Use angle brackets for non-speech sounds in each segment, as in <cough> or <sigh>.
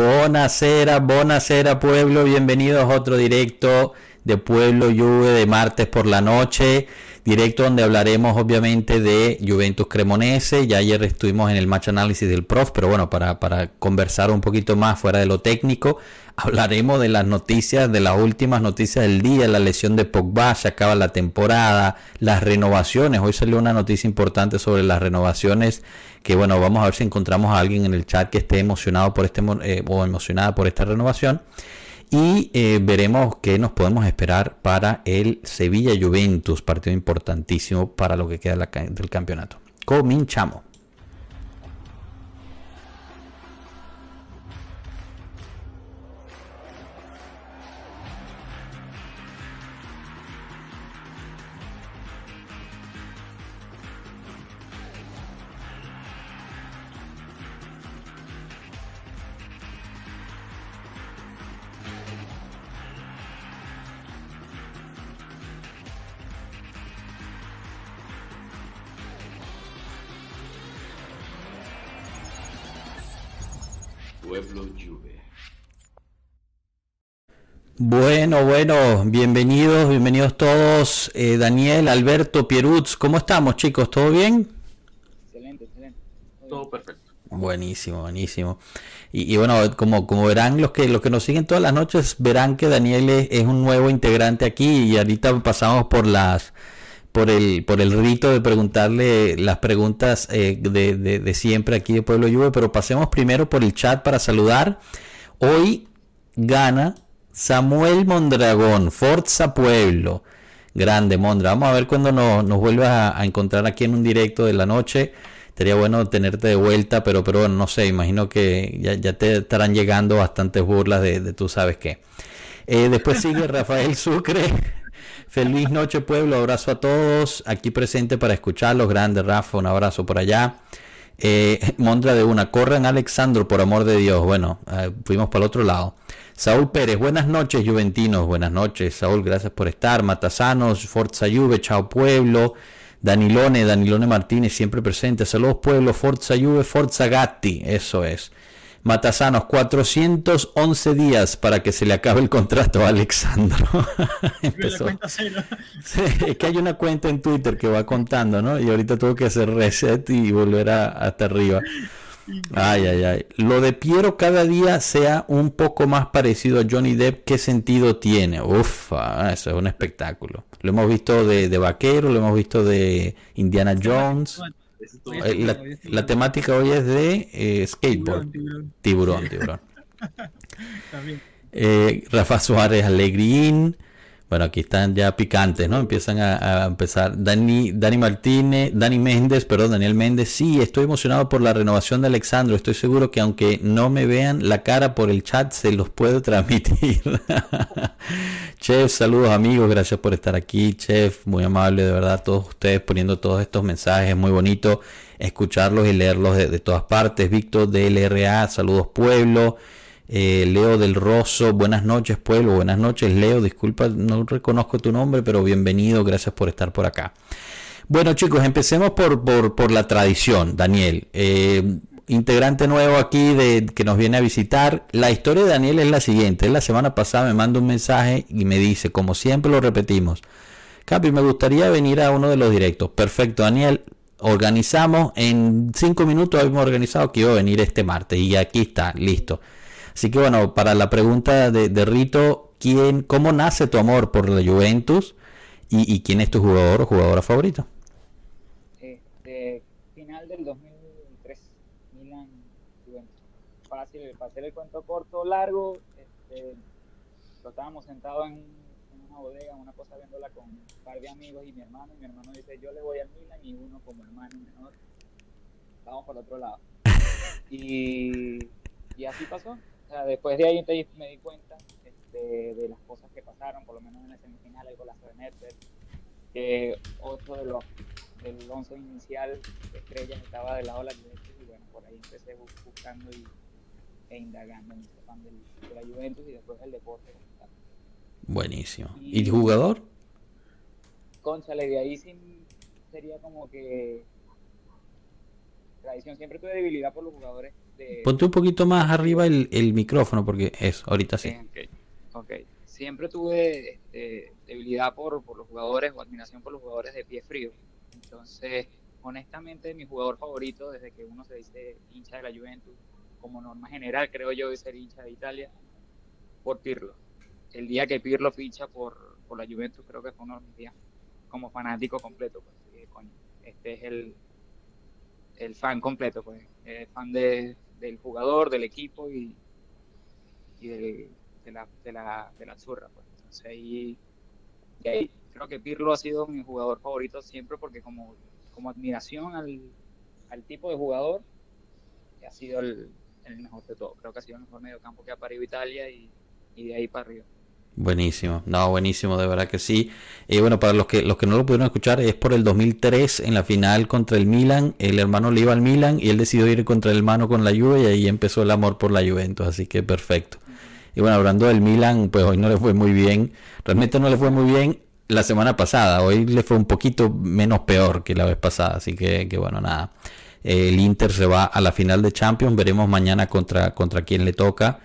Bonacera, bonacera pueblo, bienvenidos a otro directo de Pueblo Juve de martes por la noche, directo donde hablaremos obviamente de Juventus Cremonese, ya ayer estuvimos en el match análisis del prof, pero bueno, para, para conversar un poquito más fuera de lo técnico, <laughs> hablaremos de las noticias, de las últimas noticias del día, la lesión de Pogba, se acaba la temporada, las renovaciones, hoy salió una noticia importante sobre las renovaciones que bueno, vamos a ver si encontramos a alguien en el chat que esté emocionado por este eh, o emocionada por esta renovación y eh, veremos qué nos podemos esperar para el Sevilla Juventus, partido importantísimo para lo que queda del campeonato. Cominchamos. Bueno, bueno, bienvenidos, bienvenidos todos. Eh, Daniel, Alberto, Pierutz, ¿cómo estamos chicos? ¿Todo bien? Excelente, excelente. Todo perfecto. Buenísimo, buenísimo. Y, bueno, como, como verán los que, los que nos siguen todas las noches, verán que Daniel es, un nuevo integrante aquí y ahorita pasamos por las por el, por el rito de preguntarle las preguntas eh, de, de, de, siempre aquí de Pueblo Juve, pero pasemos primero por el chat para saludar. Hoy gana Samuel Mondragón, Forza Pueblo. Grande, Mondra. Vamos a ver cuando nos, nos vuelvas a, encontrar aquí en un directo de la noche. Sería bueno tenerte de vuelta, pero, pero no sé, imagino que ya, te estarán llegando bastantes burlas de, tú sabes qué. Eh, después sigue <laughs> Rafael Sucre. Feliz noche, pueblo. Abrazo a todos. Aquí presente para escucharlos. Grande, Rafa. Un abrazo por allá. Eh, Mondra de una. Corran, Alexandro, por amor de Dios. Bueno, eh, fuimos para el otro lado. Saúl Pérez, buenas noches, Juventinos, buenas noches. Saúl, gracias por estar. Matasanos, Forza Juve, chao pueblo. Danilone, Danilone Martínez, siempre presente. Saludos pueblo, Forza Juve, Forza Gatti, eso es. Matasanos, 411 días para que se le acabe el contrato a Alexandro. <laughs> Empezó. es que hay una cuenta en Twitter que va contando, ¿no? Y ahorita tuvo que hacer reset y volver a, hasta arriba. Ay, ay, ay. Lo de Piero cada día sea un poco más parecido a Johnny Depp, ¿qué sentido tiene? Uf, ah, eso es un espectáculo. Lo hemos visto de, de Vaquero, lo hemos visto de Indiana Jones. Eh, la, temática hoy es de eh, skateboard. Tiburón, tiburón. <laughs> Eh, Rafa Suárez Alegrín. Bueno, aquí están ya picantes, ¿no? Empiezan a, empezar. Dani, Dani Martínez, Dani Méndez, perdón, Daniel Méndez. Sí, estoy emocionado por la renovación de Alexandro. Estoy seguro que aunque no me vean la cara por el chat, se los puedo <laughs> transmitir. Chef, saludos amigos, gracias por estar aquí. Chef, muy amable, de verdad, todos ustedes poniendo todos estos mensajes. Muy bonito escucharlos y leerlos de, todas partes. Víctor de LRA, saludos pueblo. Eh, Leo del Rosso, buenas noches pueblo, buenas noches Leo, disculpa, no reconozco tu nombre, pero bienvenido, gracias por estar por acá. Bueno chicos, empecemos por, por, la tradición, Daniel. Eh, integrante nuevo aquí de, que nos viene a visitar. La historia de Daniel es la siguiente. La semana pasada me manda un mensaje y me dice, como siempre lo repetimos, Capi, me gustaría venir a uno de los directos. Perfecto, Daniel. Organizamos, en cinco minutos habíamos organizado que iba a venir este martes y aquí está, listo. Así que bueno, para la pregunta de, Rito, ¿quién, ¿cómo nace tu amor por la Juventus y, quién es tu jugador o jugadora favorita? Este, final del 2003, Milan Juventus. Fácil, para hacer el cuento corto, largo, este, estábamos sentados en, una bodega, una cosa viéndola con un par de amigos y mi hermano, y mi hermano dice, yo le voy al Milan y uno como hermano menor, vamos por otro lado. <laughs> y, y así pasó después de ahí me di cuenta este, de las cosas que pasaron, por lo menos en la semifinal, el golazo de que otro de los del once inicial de estrellas estaba del lado de la Juventus y bueno, por ahí empecé buscando y, e indagando en este fan de la Juventus y después el deporte. Buenísimo. ¿Y, el jugador? Conchale, de ahí sí sería como que tradición. Siempre tuve debilidad por los jugadores Ponte un poquito más arriba el, el micrófono porque es, ahorita sí. Okay, Siempre tuve este, debilidad por, por los jugadores o admiración por los jugadores de pie frío. Entonces, honestamente, mi jugador favorito desde que uno se dice hincha de la Juventus, como norma general, creo yo, es ser hincha de Italia, por Pirlo. El día que Pirlo ficha por, por la Juventus, creo que fue uno de mis días como fanático completo. Pues, este es el, el fan completo, pues, el fan de, del jugador, del equipo y, y de, la, de, la, de la zurra. Pues. Entonces ahí, ahí, creo que Pirlo ha sido mi jugador favorito siempre porque como, como admiración al, al tipo de jugador ha sido el, el, mejor de todo. Creo que ha sido el mejor medio campo que ha parido Italia y, y de ahí para arriba. Buenísimo, no, buenísimo, de verdad que sí. Y bueno, para los que los que no lo pudieron escuchar, es por el 2003 en la final contra el Milan. El hermano le iba al Milan y él decidió ir contra el hermano con la Juve y ahí empezó el amor por la Juventus, así que perfecto. Y bueno, hablando del Milan, pues hoy no le fue muy bien. Realmente no le fue muy bien la semana pasada. Hoy le fue un poquito menos peor que la vez pasada, así que, que bueno, nada. El Inter se va a la final de Champions, veremos mañana contra, contra quién le toca.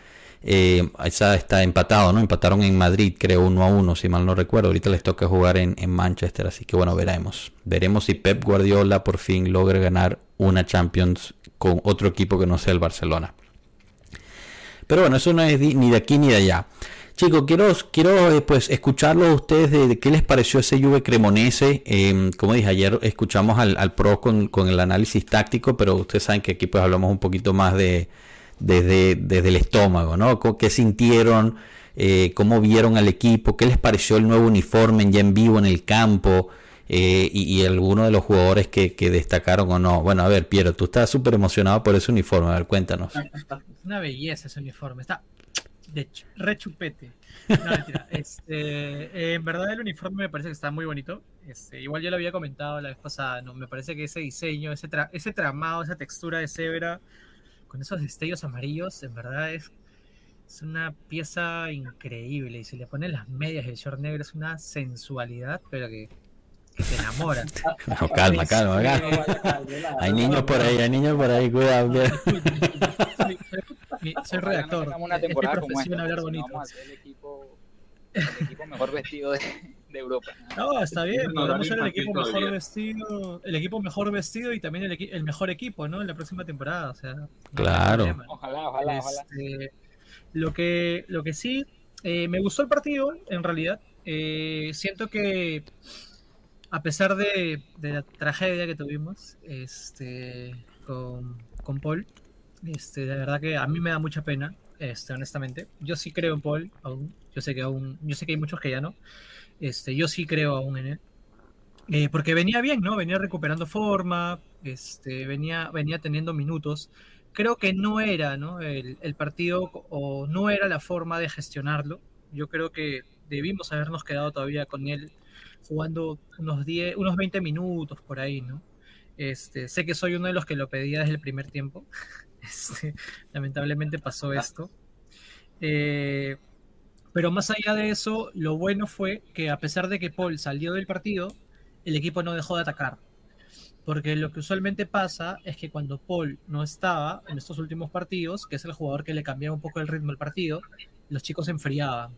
Eh, está empatado, ¿no? Empataron en Madrid, creo, uno a uno, si mal no recuerdo. Ahorita les toca jugar en, Manchester, así que bueno, veremos. Veremos si Pep Guardiola por fin logra ganar una Champions con otro equipo que no sea el Barcelona. Pero bueno, eso no es ni de aquí ni de allá. Chicos, quiero, quiero eh, pues escucharlo a ustedes de, qué les pareció ese Juve Cremonese. Em, como dije, ayer escuchamos al, al Pro con, con, el análisis táctico, pero ustedes saben que aquí pues hablamos un poquito más de, desde, desde el estómago, ¿no? ¿Qué sintieron? Eh, ¿Cómo vieron al equipo? ¿Qué les pareció el nuevo uniforme ya en vivo en el campo? Eh, y, y algunos de los jugadores que, que, destacaron o no. Bueno, a ver, Piero, tú estás súper emocionado por ese uniforme. A ver, cuéntanos. Es una belleza ese uniforme. Está de rechupete. No, <laughs> este, en verdad el uniforme me parece que está muy bonito. Este, igual yo lo había comentado la vez pasada, ¿no? Me parece que ese diseño, ese, ese tramado, esa textura de cebra con esos destellos amarillos, en verdad es, es una pieza increíble. Y si le ponen las medias y el short negro es una sensualidad, pero que, te enamora. No, calma, calma, Hay niños por ahí, hay niños por ahí, cuidado. Soy, redactor. Una temporada como esta, hablar bonito. Vamos a hacer el equipo, el equipo mejor vestido de, de Europa. No, está bien, vamos a ser el equipo mejor vestido, el equipo mejor vestido y también el, el, mejor equipo, ¿no? En la próxima temporada, o sea. Claro. ojalá, ojalá, este, Lo que, lo que sí, eh, me gustó el partido, en realidad. Eh, siento que a pesar de, de, la tragedia que tuvimos este, con, con Paul, este, de verdad que a mí me da mucha pena, este, honestamente. Yo sí creo en Paul, aún. Yo sé que aún, yo sé que hay muchos que ya no. Este, yo sí creo aún en él. Eh, porque venía bien, ¿no? Venía recuperando forma, este, venía, venía teniendo minutos. Creo que no era, ¿no? El, partido o no era la forma de gestionarlo. Yo creo que debimos habernos quedado todavía con él jugando unos 10, unos 20 minutos por ahí, ¿no? Este, sé que soy uno de los que lo pedía desde el primer tiempo. <laughs> Este, lamentablemente pasó esto. Eh, pero más allá de eso, lo bueno fue que a pesar de que Paul salió del partido, el equipo no dejó de atacar. Porque lo que usualmente pasa es que cuando Paul no estaba en estos últimos partidos, que es el jugador que le cambiaba un poco el ritmo al partido, los chicos se enfriaban.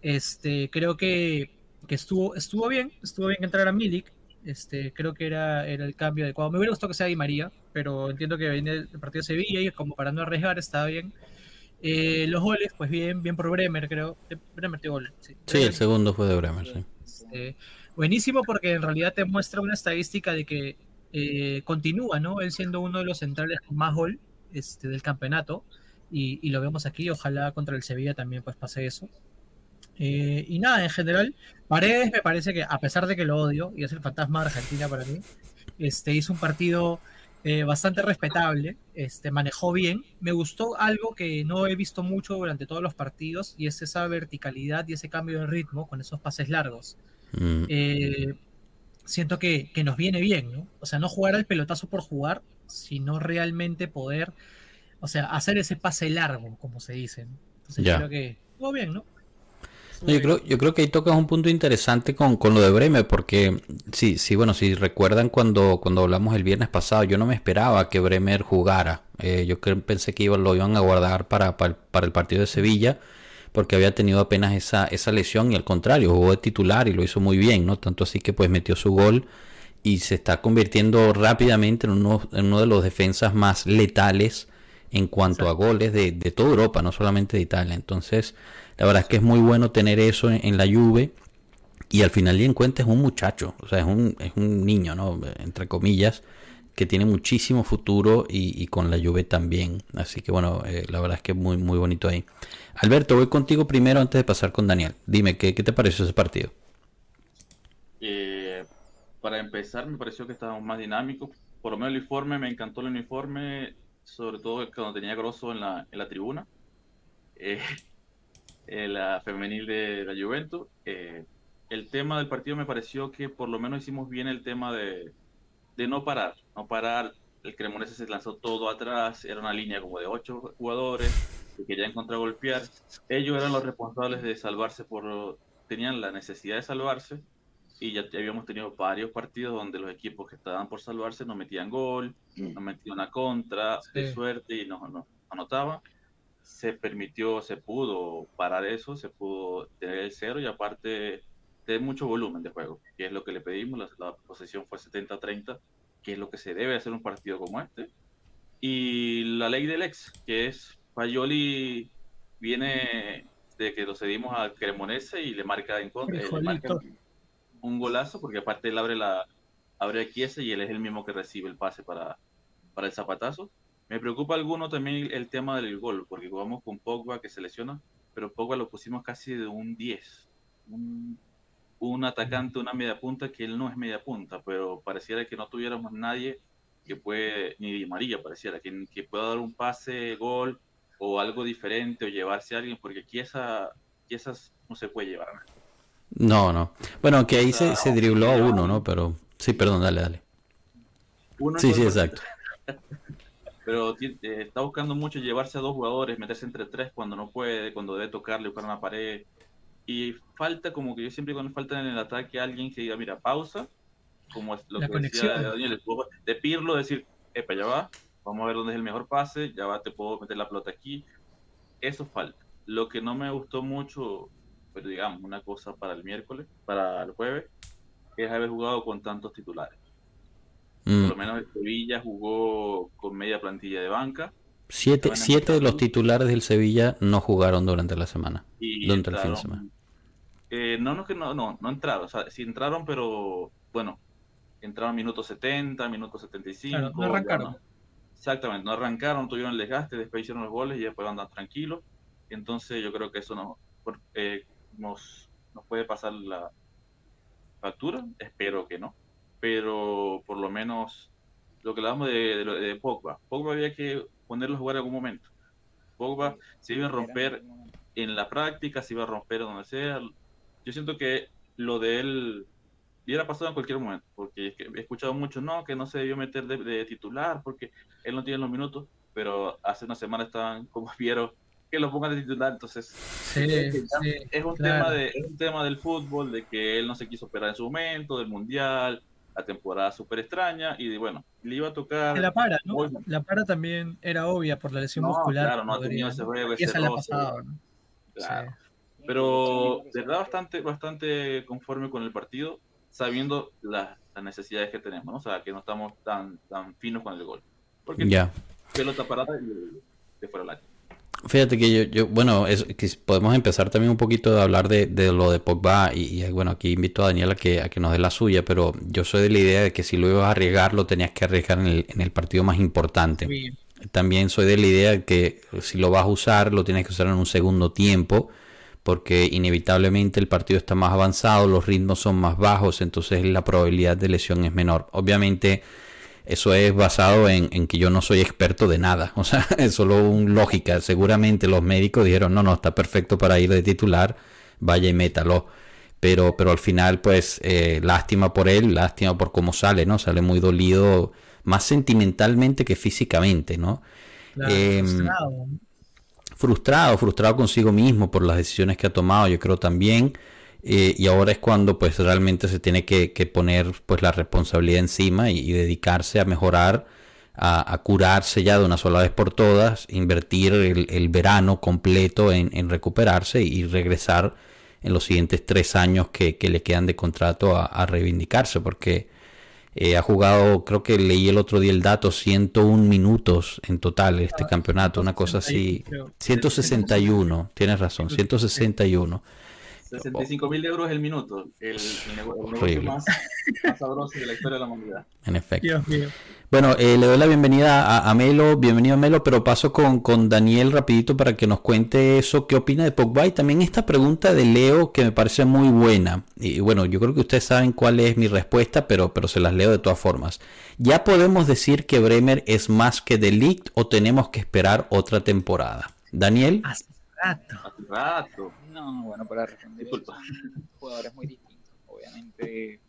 Este, creo que, que estuvo, estuvo bien, estuvo bien que entrara Milik. Este, creo que era, era el cambio adecuado. Me hubiera gustado que sea Di María, pero entiendo que viene el partido de Sevilla y como para no arriesgar estaba bien. Eh, los goles, pues bien, bien por Bremer, creo. Eh, Bremer tiene gol. Sí, el segundo fue de Bremer, sí. Este, buenísimo porque en realidad te muestra una estadística de que eh, continúa, ¿no? Él siendo uno de los centrales con más gol este, del campeonato. Y, lo vemos aquí, ojalá contra el Sevilla también pues pase eso. y nada, en general, Paredes me parece que, a pesar de que lo odio, y es el fantasma de Argentina para mí, este, hizo un partido eh, bastante respetable, este, manejó bien. Me gustó algo que no he visto mucho durante todos los partidos y es esa verticalidad y ese cambio de ritmo con esos pases largos. Mm. Eh, siento que, nos viene bien, ¿no? O sea, no jugar al pelotazo por jugar, sino realmente poder, o sea, hacer ese pase largo, como se dice. Entonces creo que todo bien, ¿no? Yo, creo, yo creo que ahí tocas un punto interesante con, con lo de Bremer, porque sí, sí, bueno, si recuerdan cuando, cuando hablamos el viernes pasado, yo no me esperaba que Bremer jugara Eh, yo pensé que lo iban a guardar para, para, el partido de Sevilla porque había tenido apenas esa, esa lesión y al contrario, jugó de titular y lo hizo muy bien, ¿no? Tanto así que pues metió su gol y se está convirtiendo rápidamente en uno, en uno de los defensas más letales en cuanto a goles de, de, toda Europa, no solamente de Italia. Entonces, la verdad es que es muy bueno tener eso en, la Juve y al final de en cuenta es un muchacho, o sea, es un, es un niño, ¿no? Entre comillas, que tiene muchísimo futuro y, con la Juve también. Así que bueno, eh, la verdad es que es muy, muy bonito ahí. Alberto, voy contigo primero antes de pasar con Daniel. Dime, ¿qué, qué te pareció ese partido? Eh, para empezar, me pareció que estábamos más dinámicos. Por lo menos el uniforme, me encantó el uniforme, sobre todo cuando tenía Grosso en la, en la tribuna. Eh, la femenil de la Juventus. el tema del partido me pareció que por lo menos hicimos bien el tema de, de no parar, no parar. El Cremonese se lanzó todo atrás, era una línea como de ocho jugadores que querían golpear Ellos eran los responsables de salvarse por, tenían la necesidad de salvarse y ya habíamos tenido varios partidos donde los equipos que estaban por salvarse no metían gol, mm. no metían una contra de suerte y no, no anotaban. Se permitió, se pudo parar eso, se pudo tener el cero y aparte de mucho volumen de juego, que es lo que le pedimos. La, posesión fue 70-30, que es lo que se debe hacer un partido como este. Y la ley del ex, que es Fayoli viene de que lo cedimos al Cremonese y le marca en contra, un golazo, porque aparte él abre la abre a Chiesa y él es el mismo que recibe el pase para, para el zapatazo. Me preocupa alguno también el tema del gol, porque jugamos con Pogba que se lesiona, pero Pogba lo pusimos casi de un 10, un un atacante, una media punta, que él no es media punta, pero pareciera que no tuviéramos nadie que puede, ni Di María pareciera, que, que pueda dar un pase, gol o algo diferente o llevarse a alguien, porque aquí, esa, esas no se puede llevar No, no. Bueno, que ahí se, se dribló a uno, ¿no? Pero sí, perdón, dale, dale. sí, sí, exacto. <laughs> <laughs> Pero eh, está buscando mucho llevarse a dos jugadores, meterse entre tres cuando no puede, cuando debe tocarle, buscar una pared y falta, como que yo siempre cuando falta en el ataque alguien que diga, mira, pausa, como es lo que decía Daniel, de Pirlo, decir, epa, ya va, vamos a ver dónde es el mejor pase, ya va, te puedo meter la pelota aquí. Eso falta. Lo que no me gustó mucho, pero digamos, una cosa para el miércoles, para el jueves, es haber jugado con tantos titulares. Por lo mm. menos el Sevilla jugó con media plantilla de banca. Siete, siete de los titulares del Sevilla no jugaron durante la semana. durante el fin de semana. Eh, no, no, que no, no, no entraron. O sea, sí entraron, pero bueno, entraron minutos 70, minutos 75. no arrancaron. exactamente, no arrancaron, tuvieron el desgaste, después hicieron los goles y después andan tranquilos. Entonces yo creo que eso no, eh, nos, nos puede pasar la factura, espero que no. Pero por lo menos lo que hablamos de, de, de Pogba. Pogba había que ponerlo a jugar en algún momento. Pogba se iba a romper en la práctica, se iba a romper donde sea, yo siento que lo de él hubiera pasado en cualquier momento, porque he escuchado mucho, no, que no se debió meter de, titular porque él no tiene los minutos, pero hace una semana estaban como <laughs> vieron que lo pongan de titular, entonces es, un tema de, es un tema del fútbol, de que él no se quiso operar en su momento, del mundial, la temporada súper extraña, y bueno, le iba a tocar... La para, ¿no? La para también era obvia por la lesión muscular. Claro, no ha tenido ese juego, ese roce. Claro. Pero de verdad bastante, bastante conforme con el partido, sabiendo las, necesidades que tenemos, ¿no? O sea, que no estamos tan, tan finos con el gol. Porque ya. pelota parada de fuera la Fíjate que yo, yo bueno, es, que podemos empezar también un poquito a hablar de, de lo de Pogba y, bueno, aquí invito a Daniel a que, a que nos dé la suya, pero yo soy de la idea de que si lo ibas a arriesgar, lo tenías que arriesgar en el, en el partido más importante. También soy de la idea de que si lo vas a usar, lo tienes que usar en un segundo tiempo porque inevitablemente el partido está más avanzado, los ritmos son más bajos, entonces la probabilidad de lesión es menor. Obviamente eso es basado en, que yo no soy experto de nada, <laughs> o sea, es solo un lógica. Seguramente los médicos dijeron, no, no, está perfecto para ir de titular, vaya y métalo. Pero, pero al final, pues, eh, lástima por él, lástima por cómo sale, ¿no? Sale muy dolido, más sentimentalmente que físicamente, ¿no? Em, frustrado, frustrado consigo mismo por las decisiones que ha tomado, yo creo también. Eh, y ahora es cuando pues realmente se tiene que, poner pues la responsabilidad encima y, dedicarse a mejorar a, curarse ya de una sola vez por todas, invertir el, verano completo en, recuperarse y regresar en los siguientes tres años que, le quedan de contrato a, reivindicarse, porque eh, ha jugado, creo que leí el otro día el dato, 101 minutos en total este ah, campeonato, una cosa así, 161, tienes razón, 161. 65 mil euros el minuto. El, negocio más, sabroso de la historia de la humanidad. En efecto. Bueno, eh, le doy la bienvenida a, Melo, bienvenido a Melo, pero paso con, con, Daniel rapidito para que nos cuente eso, qué opina de Pogba y también esta pregunta de Leo que me parece muy buena. Y bueno, yo creo que ustedes saben cuál es mi respuesta, pero, pero se las leo de todas formas. ¿Ya podemos decir que Bremer es más que Delict o tenemos que esperar otra temporada? Daniel. Hace rato. Hace rato. No, bueno, para responder eso, jugadores muy distintos. Obviamente,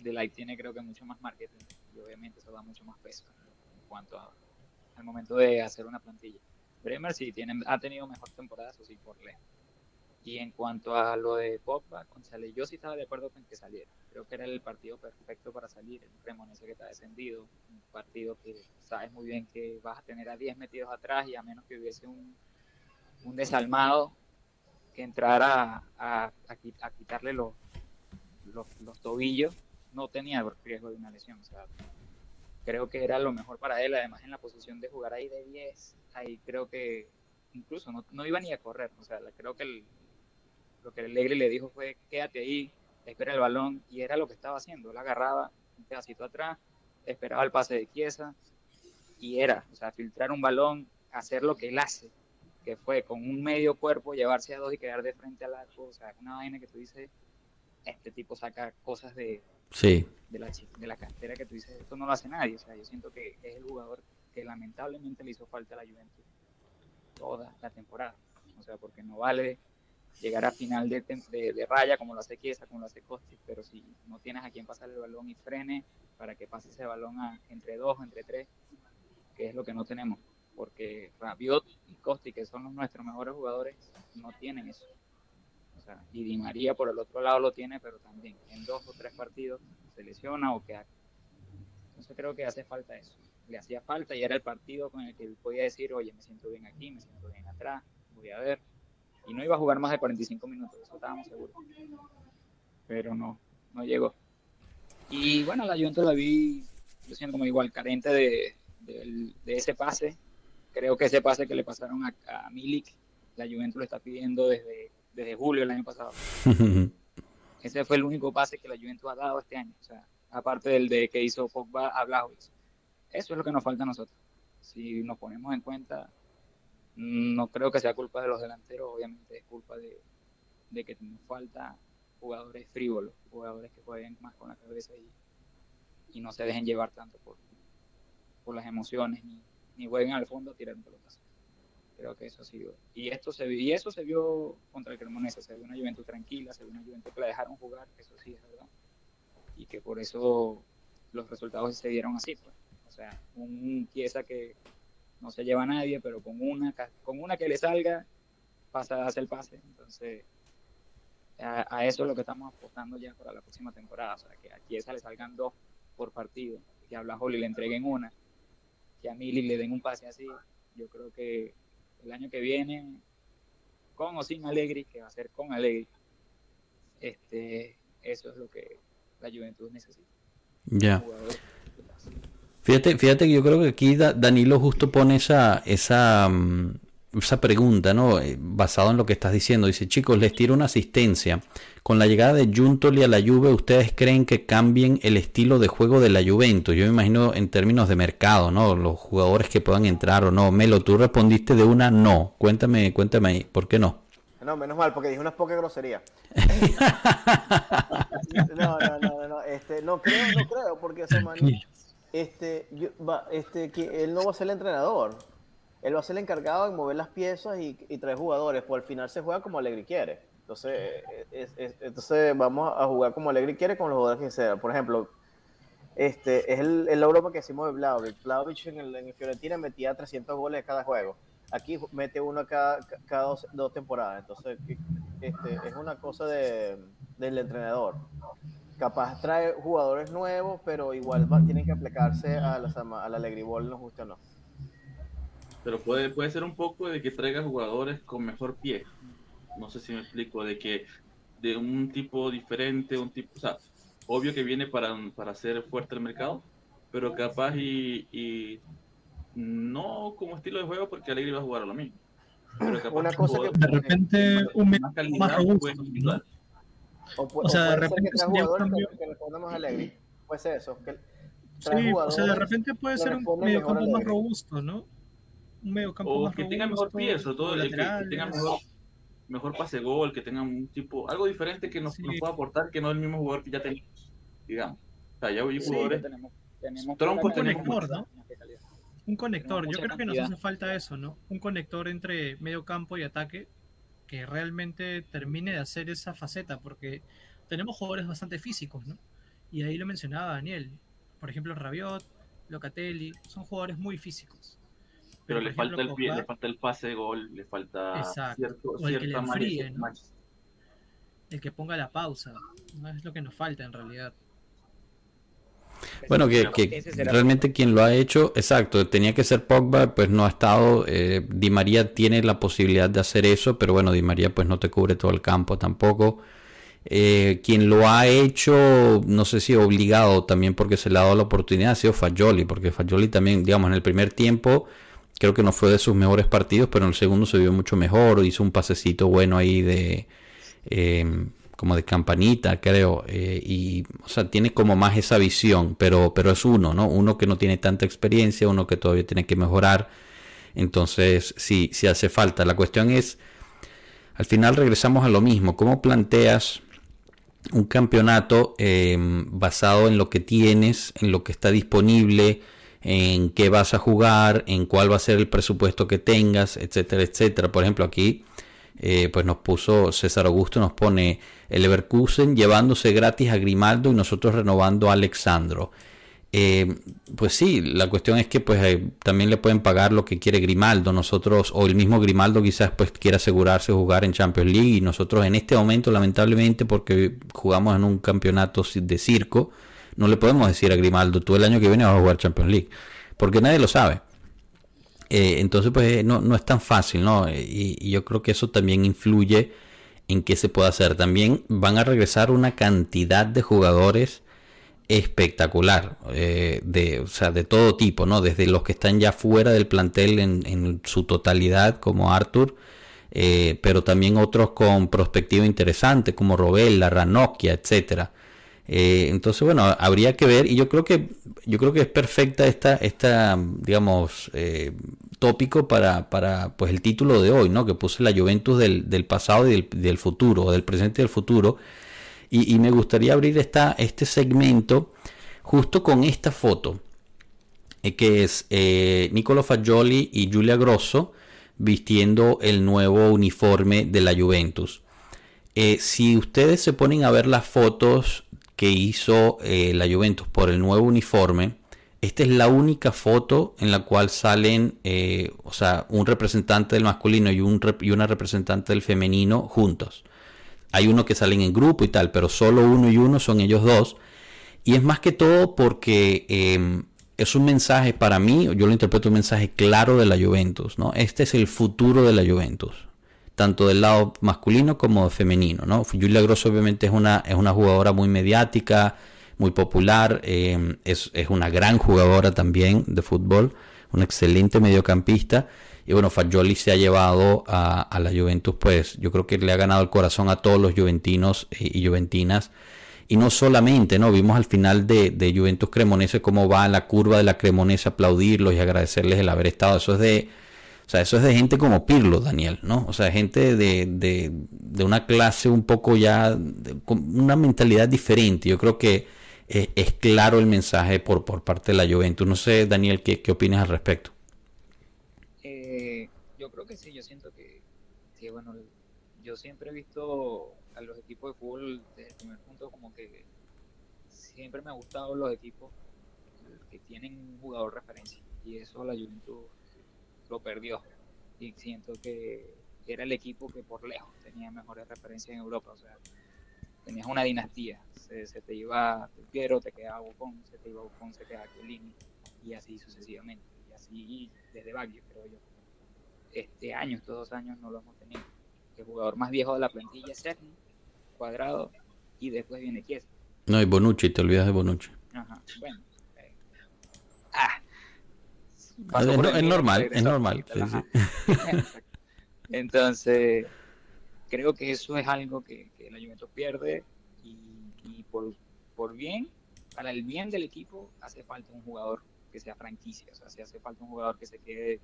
Delight tiene creo que mucho más marketing y obviamente eso da mucho más peso en cuanto al momento de hacer una plantilla. Bremer sí tiene, ha tenido mejor temporada, eso sí, por lejos. Y en cuanto a lo de Pogba, González, yo sí estaba de acuerdo con que saliera. Creo que era el partido perfecto para salir, el Cremonese que está descendido, un partido que sabes muy bien que vas a tener a 10 metidos atrás y a menos que hubiese un, un desalmado, que entrara a, a, quitarle los, los, tobillos, no tenía riesgo de una lesión. O sea, creo que era lo mejor para él, además en la posición de jugar ahí de 10, ahí creo que incluso no, no iba ni a correr. O sea, creo que lo que el Alegre le dijo fue quédate ahí, espera el balón, y era lo que estaba haciendo. Él agarraba un pedacito atrás, esperaba el pase de Chiesa, y era, o sea, filtrar un balón, hacer lo que él hace, que fue con un medio cuerpo llevarse a dos y quedar de frente al arco, o sea, una vaina que tú dices, este tipo saca cosas de, sí. de, la, de la cantera que tú dices, esto no lo hace nadie, o sea, yo siento que es el jugador que lamentablemente le hizo falta a la Juventus toda la temporada, o sea, porque no vale llegar a final de, de, raya como lo hace Chiesa, como lo hace Costi, pero si no tienes a quien pasar el balón y frene para que pase ese balón a, entre dos, entre tres, que es lo que no tenemos porque Rabiot y Costi, que son nuestros mejores jugadores, no tienen eso. O sea, y Di María por el otro lado lo tiene, pero también en dos o tres partidos se lesiona o queda. Entonces creo que hace falta eso. Le hacía falta y era el partido con el que él podía decir, oye, me siento bien aquí, me siento bien atrás, voy a ver. Y no iba a jugar más de 45 minutos, eso estábamos seguros. Pero no, no llegó. Y bueno, la Juventus la vi, yo siento como igual, carente de, de ese pase Creo que ese pase que le pasaron a, Milik, la Juventus lo está pidiendo desde, desde julio del año pasado. <laughs> ese fue el único pase que la Juventus ha dado este año. O sea, aparte del de que hizo Pogba a Blajovic. Eso es lo que nos falta a nosotros. Si nos ponemos en cuenta, no creo que sea culpa de los delanteros, obviamente es culpa de, de que nos falta jugadores frívolos, jugadores que jueguen más con la cabeza y, y no se dejen llevar tanto por, por las emociones ni, ni jueguen al fondo a tirar pelotas. Creo que eso ha sido. Y, esto se, y eso se vio contra el Cremonese. Se vio una Juventud tranquila, se vio una Juventud que la dejaron jugar, eso sí es verdad. Y que por eso los resultados se dieron así. Pues. O sea, un pieza que no se lleva a nadie, pero con una, con una que le salga, pasa a hacer el pase. Entonces, a, eso es lo que estamos apostando ya para la próxima temporada. O sea, que a Chiesa le salgan dos por partido, que a Blajoli le entreguen una que a Mili le den un pase así, yo creo que el año que viene, con o sin Alegri, que va a ser con Alegri, este, eso es lo que la Juventud necesita. Ya. Fíjate, fíjate que yo creo que aquí Danilo justo pone esa, esa, mm, esa pregunta, ¿no? Eh, basado en lo que estás diciendo. Dice, chicos, les tiro una asistencia. Con la llegada de Juntoli a la Juve, ¿ustedes creen que cambien el estilo de juego de la Juventus? Yo me imagino en términos de mercado, ¿no? Los jugadores que puedan entrar o no. Melo, tú respondiste de una no. Cuéntame, cuéntame ahí, ¿por qué no? No, menos mal, porque dije unas pocas groserías. <laughs> no, no, no, no, este, no creo, no creo, porque ese man, este, yo, va, este, que él no va a ser el entrenador él va a ser el encargado de mover las piezas y, traer jugadores, pues al final se juega como Alegri quiere. Entonces, entonces vamos a jugar como Alegri quiere con los jugadores que sea. Por ejemplo, este es el, el Europa que hicimos de Vlaovic. Vlaovic en el, en Fiorentina metía 300 goles cada juego. Aquí mete uno cada, cada dos, temporadas. Entonces, este, es una cosa de, del entrenador. capaz trae jugadores nuevos, pero igual tienen que aplicarse a la, a la Alegribol, nos guste o no. Pero puede, puede ser un poco de que traiga jugadores con mejor pie. No sé si me explico, de que de un tipo diferente, un tipo, o sea, obvio que viene para, para hacer fuerte el mercado, pero capaz y, y no como estilo de juego porque Alegre va a jugar a lo mismo. Pero capaz Una cosa que- De repente, un medio más calidad, más robusto, individual. O, pu- O sea, o de puede ser repente que jugadores que, que respondan más a Allegri. Puede ser eso. Que trae Sí, o sea, de repente puede ser un al más Alegre. robusto, ¿no? Un mediocampo O más que tenga mejor pie, sobre todo el que, que tenga mejor, mejor pase gol, que tenga un tipo, algo diferente que nos, Sí. nos pueda aportar que no el mismo jugador que ya tenemos, digamos. O sea, ya hay Sí, jugadores tenemos, tenemos que calidad. Un conector, yo creo que nos hace falta eso, ¿no? Un conector entre medio campo y ataque que realmente termine de hacer esa faceta, porque tenemos jugadores bastante físicos, ¿no? Y ahí lo mencionaba Daniel. Por ejemplo, Rabiot, Locatelli, son jugadores muy físicos. Pero le falta el pie, le falta el pase de gol, le falta Exacto. cierto, O el que el que ponga la pausa, no es lo que nos falta en realidad. Bueno, que, realmente quien lo ha hecho, exacto, tenía que ser Pogba, pues no ha estado. eh, Di María tiene la posibilidad de hacer eso, pero bueno, Di María pues no te cubre todo el campo tampoco. Eh, quien lo ha hecho, no sé si obligado también porque se le ha dado la oportunidad, ha sido Fagioli, porque Fagioli también, digamos, en el primer tiempo creo que no fue de sus mejores partidos, pero en el segundo se vio mucho mejor, hizo un pasecito bueno ahí de eh, como de campanita, creo, eh, y o sea, tiene como más esa visión, pero, pero es uno, ¿no? Uno que no tiene tanta experiencia, uno que todavía tiene que mejorar, entonces sí, sí hace falta. La cuestión es, al final regresamos a lo mismo, ¿cómo planteas un campeonato eh, basado en lo que tienes, en lo que está disponible, en qué vas a jugar, en cuál va a ser el presupuesto que tengas, etcétera, etcétera. Por ejemplo, aquí eh, pues nos puso César Augusto, nos pone el Leverkusen llevándose gratis a Grimaldo y nosotros renovando a Alexandro. Eh, pues sí, la cuestión es que pues eh, también le pueden pagar lo que quiere Grimaldo, nosotros o el mismo Grimaldo quizás pues quiera asegurarse jugar en Champions League y nosotros en este momento lamentablemente porque jugamos en un campeonato de circo, no le podemos decir a Grimaldo, tú el año que viene vas a jugar Champions League, porque nadie lo sabe. Eh, entonces, pues no, no es tan fácil, ¿no? Y, y yo creo que eso también influye en qué se puede hacer. También van a regresar una cantidad de jugadores espectacular, eh, de, o sea, de todo tipo, ¿no? Desde los que están ya fuera del plantel en, su totalidad, como Arthur, eh, pero también otros con perspectiva interesante, como Robella, Ranocchia, etcétera. Eh, entonces, bueno, habría que ver, y yo creo que yo creo que es perfecta esta, esta digamos, eh, tópico para, para pues el título de hoy, ¿no? Que puse la Juventus del, del pasado y del, del futuro, o del presente y del futuro. Y, me gustaría abrir esta, este segmento justo con esta foto, eh, que es Nicolo Fagioli y Giulia Grosso vistiendo el nuevo uniforme de la Juventus. Si ustedes se ponen a ver las fotos que hizo eh, la Juventus por el nuevo uniforme, esta es la única foto en la cual salen, eh, o sea, un representante del masculino y, un y una representante del femenino juntos. Hay uno que salen en grupo y tal, pero solo uno y uno son ellos dos. Y es más que todo porque eh, es un mensaje para mí, yo lo interpreto un mensaje claro de la Juventus, ¿no? Este es el futuro de la Juventus, tanto del lado masculino como femenino, ¿no? Julia Grosso obviamente es una, es una jugadora muy mediática, muy popular, eh, es, es, una gran jugadora también de fútbol, una excelente mediocampista. Y bueno, Fagioli se ha llevado a, a, la Juventus, pues yo creo que le ha ganado el corazón a todos los juventinos y juventinas. Y no solamente, ¿no? Vimos al final de, de Juventus Cremonese cómo va la curva de la Cremonese, aplaudirlos y agradecerles el haber estado. Eso es de, o sea, eso es de gente como Pirlo, Daniel, ¿no? O sea, gente de, de, de una clase un poco ya, con una mentalidad diferente. Yo creo que eh, es claro el mensaje por, por parte de la Juventus. No sé, Daniel, ¿qué, qué opinas al respecto? Eh, yo creo que sí, yo siento que, que, bueno, yo siempre he visto a los equipos de fútbol desde el primer punto como que siempre me han gustado los equipos que tienen un jugador referencia y eso la Juventus lo perdió y siento que era el equipo que por lejos tenía mejores referencias en Europa, o sea, tenías una dinastía. Se, se te iba Piero, te quedaba Bocón, se te iba Bocón, se quedaba Chiellini, y así sucesivamente. Y así desde Baggio, creo yo. Este año, estos dos años no lo hemos tenido. El jugador más viejo de la plantilla es Sergio, Cuadrado, y después viene Chiesa. No, y Bonucci, te olvidas de Bonucci. Ajá, bueno. eh, ah, Es, por normal, es al normal. Sí, sí. <laughs> Entonces, creo que eso es algo que, que la Juventus pierde y, y por, por bien, para el bien del equipo, hace falta un jugador que sea franquicia, o sea, si hace falta un jugador que se quede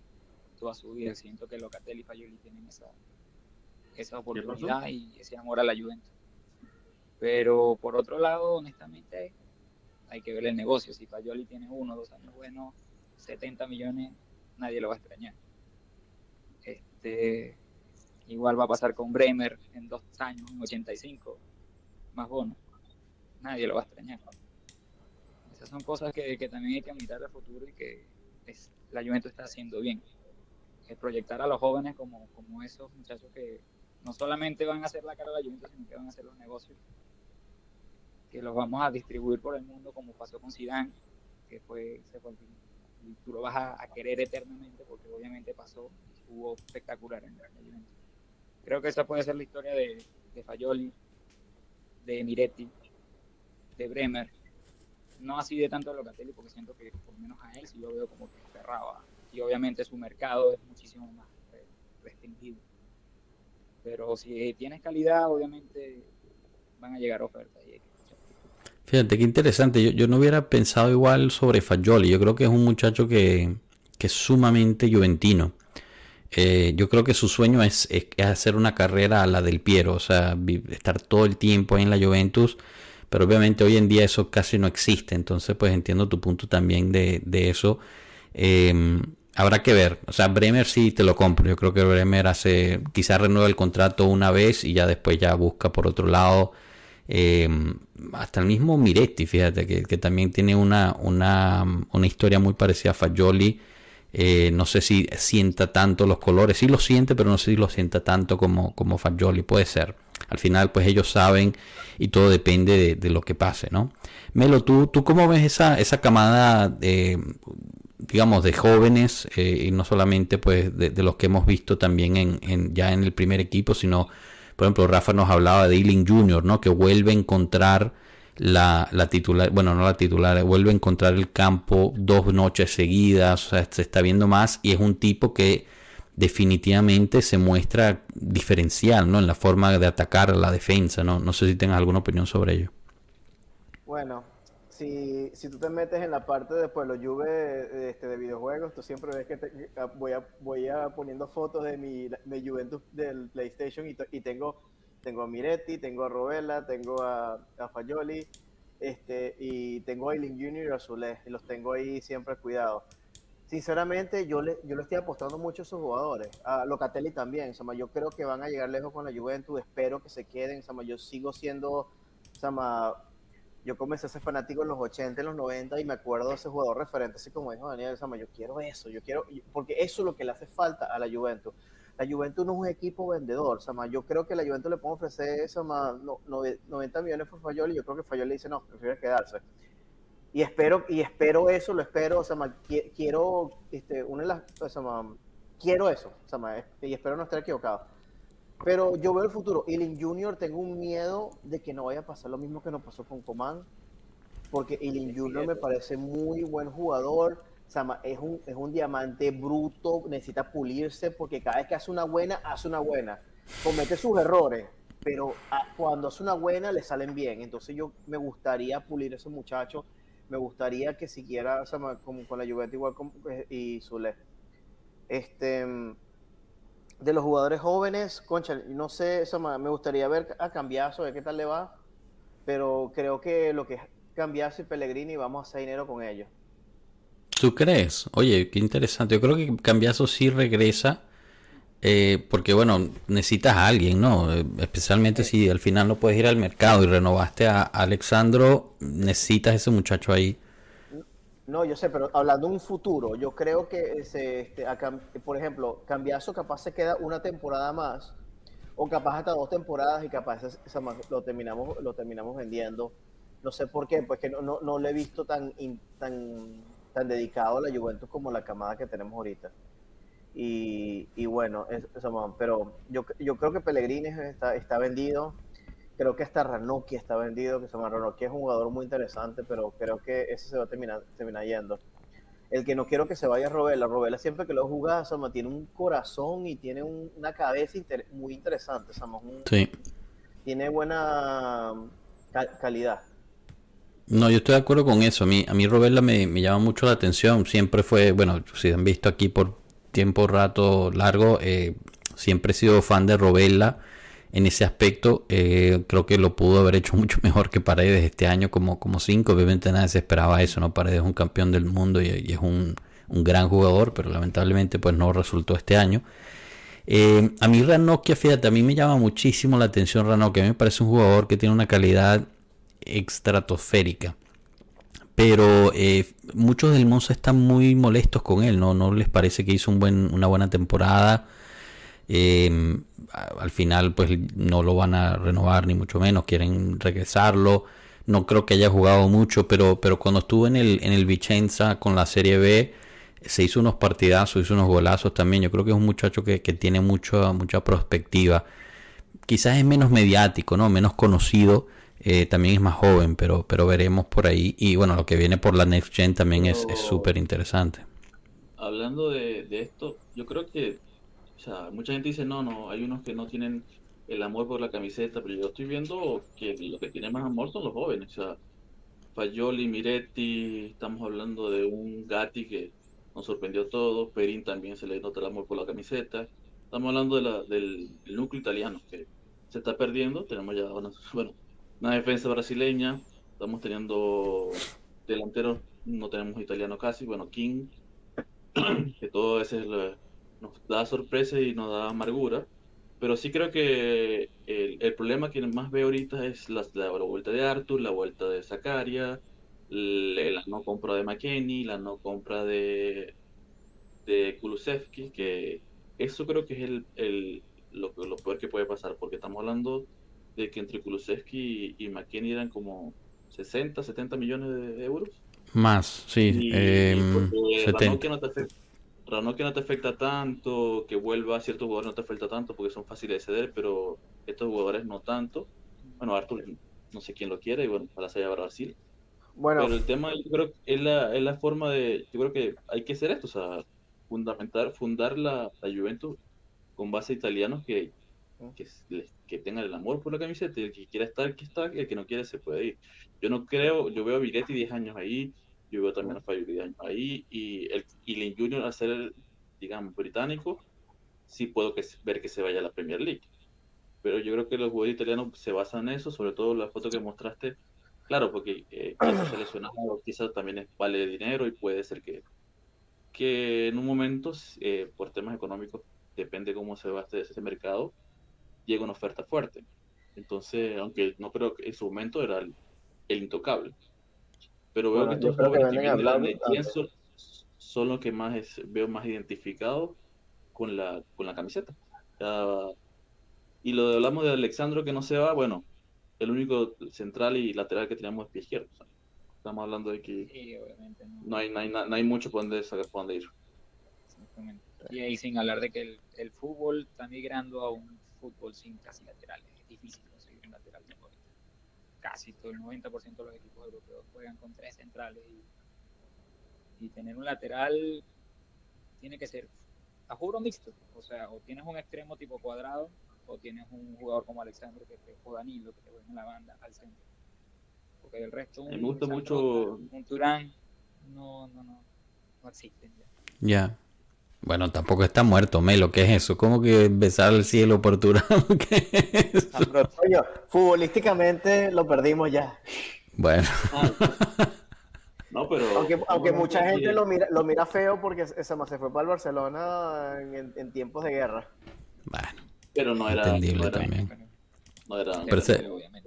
toda su vida. Siento que Locatelli y Fayoli tienen esa, esa oportunidad y ese amor a la Juventus. Pero por otro lado, honestamente, hay que ver el negocio. Si Fayoli tiene uno o dos años buenos, 70 millones, nadie lo va a extrañar. Este, igual va a pasar con Bremer en dos años, en 85, más bono. Nadie lo va a extrañar. Esas son cosas que, que también hay que mirar al futuro y que es, la Juventus está haciendo bien. Es proyectar a los jóvenes como, como esos muchachos que no solamente van a hacer la cara de la Juventus, sino que van a hacer los negocios. Que los vamos a distribuir por el mundo como pasó con Zidane, que fue, se fue. Tú lo vas a, querer eternamente porque obviamente pasó y jugó espectacular en la Juventus. Creo que esa puede ser la historia de, de Fayoli, de Miretti, de Bremer. No así de tanto de Locatelli, porque siento que por lo menos a él sí lo veo como que cerraba. Y obviamente su mercado es muchísimo más restringido. Pero si tienes calidad, obviamente van a llegar ofertas. Y hay. Fíjate qué interesante. Yo, yo no hubiera pensado igual sobre Fagioli. Yo creo que es un muchacho que, que es sumamente juventino. Eh, yo creo que su sueño es, es- hacer una carrera a la del Piero, o sea, estar todo el tiempo ahí en la Juventus, pero obviamente hoy en día eso casi no existe, entonces pues entiendo tu punto también de, de eso. Eh, habrá que ver, o sea, Bremer sí te lo compro, yo creo que Bremer hace, quizás renueva el contrato una vez y ya después ya busca por otro lado. Eh, hasta el mismo Miretti, fíjate, que, también tiene una, una, una historia muy parecida a Fagioli. Eh, no sé si sienta tanto los colores, sí lo siente, pero no sé si lo sienta tanto como, como Fagioli, puede ser. Al final, pues ellos saben y todo depende de, de lo que pase, ¿no? Melo, ¿tú, tú cómo ves esa, esa camada, de, digamos, de jóvenes, eh, y no solamente pues de, de los que hemos visto también en, en- ya en el primer equipo, sino, por ejemplo, Rafa nos hablaba de Ealing Jr., ¿no? Que vuelve a encontrar la, la titular, bueno, no la titular, vuelve a encontrar el campo dos noches seguidas, o sea, se está viendo más y es un tipo que definitivamente se muestra diferencial, ¿no? En la forma de atacar la defensa, ¿no? No sé si tengas alguna opinión sobre ello. Bueno, si, si tú te metes en la parte de Pueblo Juve este, de videojuegos, tú siempre ves que te- ah, voy, a, voy a poniendo fotos de mi, mi Juventus del PlayStation y, y tengo, tengo a Miretti, tengo a Robela, tengo a, a Fayoli este, y tengo a Eiling Jr. y a Zule, y los tengo ahí siempre cuidados. Sinceramente, yo le, yo le estoy apostando mucho a esos jugadores. A Locatelli también. O yo creo que van a llegar lejos con la Juventus. Espero que se queden. O yo sigo siendo. O yo comencé a ser fanático en los 80, en los 90 y me acuerdo de ese jugador referente, así como dijo Daniel Sama, yo quiero eso, yo quiero, porque eso es lo que le hace falta a la Juventus. La Juventus no es un equipo vendedor, Sama, yo creo que la Juventus le puede ofrecer Sama, no, no, 90 millones por Fayoli, yo creo que Fayoli dice no, prefiere quedarse. Y espero, y espero eso, lo espero, Sama, quiero, este, una de las, Sama, quiero eso, Sama, y espero no estar equivocado. Pero yo veo el futuro. Eiling Jr. tengo un miedo de que no vaya a pasar lo mismo que nos pasó con Coman. Porque Eiling Jr. me parece muy buen jugador. Es un, es un diamante bruto, necesita pulirse porque cada vez que hace una buena, hace una buena. Comete sus errores, pero a, cuando hace una buena le salen bien. Entonces yo me gustaría pulir a ese muchacho. Me gustaría que siquiera, o sea, como con la Juventus igual con, y Zule. Este de los jugadores jóvenes, concha, no sé, eso me gustaría ver a Cambiazo, ver qué tal le va, pero creo que lo que es Cambiazo y Pellegrini vamos a hacer dinero con ellos. ¿Tú crees? Oye, qué interesante. Yo creo que Cambiazo sí regresa, eh, porque bueno, necesitas a alguien, ¿no? Especialmente sí. si al final no puedes ir al mercado y renovaste a Alexandro, necesitas ese muchacho ahí. No, yo sé, pero hablando de un futuro, yo creo que, ese, este, acá, por ejemplo, Cambiazo capaz se queda una temporada más, o capaz hasta dos temporadas y capaz lo terminamos, lo terminamos vendiendo. No sé por qué, pues que no, no, no lo he visto tan, tan, tan dedicado a la Juventus como la camada que tenemos ahorita. Y, y bueno, pero yo, yo creo que Pellegrini está, está vendido. Creo que hasta Ranocchi está vendido, que se llama Ranocchi es un jugador muy interesante, pero creo que ese se va a terminar, terminar yendo. El que no quiero que se vaya a Robela. Robela siempre que lo juega, Sama, tiene un corazón y tiene una cabeza muy interesante, Sama. sí. Tiene buena calidad. No, yo estoy de acuerdo con eso. A mí, a mí Robela me, me llama mucho la atención. Siempre fue, bueno, si han visto aquí por tiempo, rato largo, eh, siempre he sido fan de Robela en ese aspecto. Eh, creo que lo pudo haber hecho <laughs> mucho mejor que Paredes este año como, como cinco. Obviamente nadie se esperaba eso, ¿no? Paredes es un campeón del mundo y, es un, gran jugador, pero lamentablemente pues no resultó este año. Eh, a mí Ranocchia, fíjate, a mí me llama muchísimo la atención Ranocchia. A mí me parece un jugador que tiene una calidad estratosférica. Pero eh, muchos del Monza están muy molestos con él, ¿no? No les parece que hizo un buen, una buena temporada. Al final pues no lo van a renovar ni mucho menos, quieren regresarlo. No creo que haya jugado mucho, pero, pero cuando estuvo en el, en el Vicenza con la Serie B, se hizo unos partidazos, hizo unos golazos también. Yo creo que es un muchacho que, tiene mucho, mucha perspectiva. Quizás es menos mediático, ¿no? Menos conocido. Eh, también es más joven, pero, pero veremos por ahí. Y bueno, lo que viene por la Next Gen también es súper interesante. Hablando de, de esto, yo creo que sea, mucha gente dice, no, no, hay unos que no tienen el amor por la camiseta, pero yo estoy viendo que los que tienen más amor son los jóvenes. O sea, Fayoli, Miretti, estamos hablando de un Gatti que nos sorprendió a todos, Perín también se le nota el amor por la camiseta. Estamos hablando de la, del, núcleo italiano que se está perdiendo. Tenemos ya una, <laughs> bueno, una defensa brasileña, estamos teniendo delanteros, no tenemos italiano casi, bueno, King, <clears throat> que todo ese es nos da sorpresa y nos da amargura. Pero sí creo que el, el problema que más veo ahorita es la, la, vuelta de Arthur, la vuelta de Zakaria, la, no compra de McKenny, la no compra de, de Kulusevski, que eso creo que es el, el, lo, lo peor que puede pasar, porque estamos hablando de que entre Kulusevski y, McKenny eran como 60, 70 millones de, euros. Más, sí. eh, no que no te afecta tanto, que vuelva a ciertos jugadores no te afecta tanto porque son fáciles de ceder, pero estos jugadores no tanto. Bueno, Arthur no sé quién lo quiere y bueno, para allá a Brasil. Bueno. Pero el tema yo creo que es la, es la forma de, yo creo que hay que hacer esto, o sea, fundamentar, fundar la, la Juventus con base italianos que, que, que, tengan el amor por la camiseta y el que quiera estar, que está, y el que no quiere se puede ir. Yo no creo, yo veo a Viretti 10 años ahí, yo veo también a Fabio ahí y el y Junior a ser, digamos, británico, sí puedo que, ver que se vaya a la Premier League. Pero yo creo que los jugadores italianos se basan en eso, sobre todo la foto que mostraste. Claro, porque eh, <clears throat> seleccionado quizás también vale dinero y puede ser que, que en un momento, eh, por temas económicos, depende cómo se va este, ese mercado, llega una oferta fuerte. Entonces, aunque no creo que en su momento era el intocable. Pero veo que estos jóvenes que, vienen de la son, los que más veo más identificados con la, con la camiseta. y lo de, hablamos de Alexandro que no se va, bueno, el único central y lateral que tenemos es pie izquierdo. estamos hablando de que no. hay, no, hay, no, hay, mucho por donde, sacar, por donde ir. Y ahí sin hablar de que el, el, fútbol está migrando a un fútbol sin casi laterales. Es difícil casi todo el 90% de los equipos europeos juegan con tres centrales y, tener un lateral tiene que ser a juro mixto, o sea, o tienes un extremo tipo cuadrado o tienes un jugador como Alexandre que te, o Danilo que te juega en la banda al centro. Porque el resto me gusta mucho un Turán no no no no existen ya. Ya. Bueno, tampoco está muerto, Melo. ¿Qué es eso? ¿Cómo que besar el cielo por Turán? <laughs> ¿Qué es eso? futbolísticamente lo perdimos ya. Bueno. <laughs> No, pero... Aunque, mucha gente lo mira, lo mira feo porque se, se fue para el Barcelona en, tiempos de guerra. Bueno. Pero no era... Entendible también. No era... esa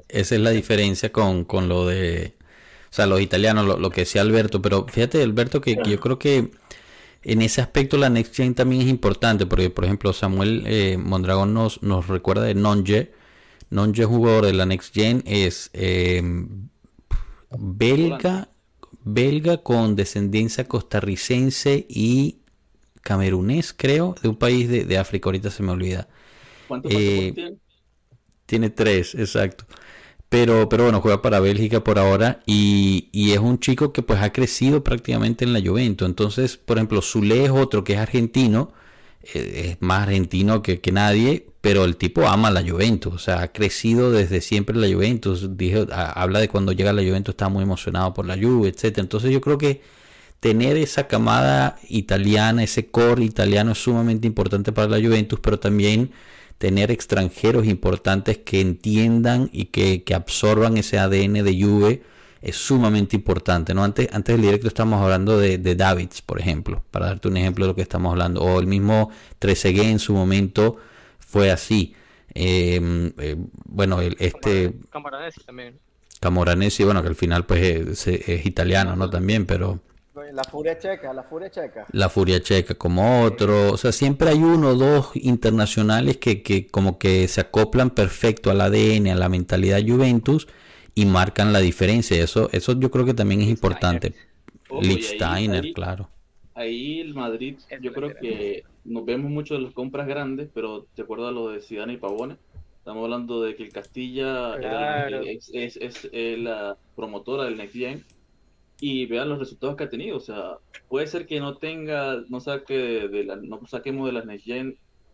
es la diferencia con, con, lo de... O sea, los italianos, lo, que decía Alberto. Pero fíjate, Alberto, que yo creo que en ese aspecto la Next Gen también es importante, porque por ejemplo Samuel eh, Mondragón nos, nos recuerda de Nonje. Nonje jugador de la Next Gen, es eh, belga, belga con descendencia costarricense y camerunés, creo, de un país de, África, ahorita se me olvida. ¿Cuántos eh, tiene? Tiene tres, exacto. Pero, pero bueno, juega para Bélgica por ahora y, es un chico que pues ha crecido prácticamente en la Juventus. Entonces, por ejemplo, Zule es otro que es argentino, eh, es más argentino que, que, nadie, pero el tipo ama la Juventus, o sea, ha crecido desde siempre en la Juventus. Dijo, habla de cuando llega a la Juventus, está muy emocionado por la Juve, etcétera. Entonces yo creo que tener esa camada italiana, ese core italiano es sumamente importante para la Juventus, pero también tener extranjeros importantes que entiendan y que, absorban ese ADN de Juve es sumamente importante. ¿no? Antes, antes del directo estamos hablando de, de Davids, por ejemplo, para darte un ejemplo de lo que estamos hablando. O el mismo Trezeguet en su momento fue así. Em, eh, bueno, el, este... Camoranesi también. Camoranesi, bueno, que al final pues es italiano, ¿no? También, pero... La furia checa, la furia checa. La furia checa como otro. O sea, siempre hay uno o dos internacionales que, que como que se acoplan perfecto al ADN, a la mentalidad Juventus y marcan la diferencia. Eso, eso yo creo que también es importante. Lichtsteiner, claro. Ahí el Madrid, yo creo que nos vemos mucho de las compras grandes, pero te acuerdas lo de Zidane y Pavone. Estamos hablando de que el Castilla es, es, la promotora del Next Gen y vean los resultados que ha tenido. O sea, puede ser que no tenga, no saque de, la, no saquemos de las Next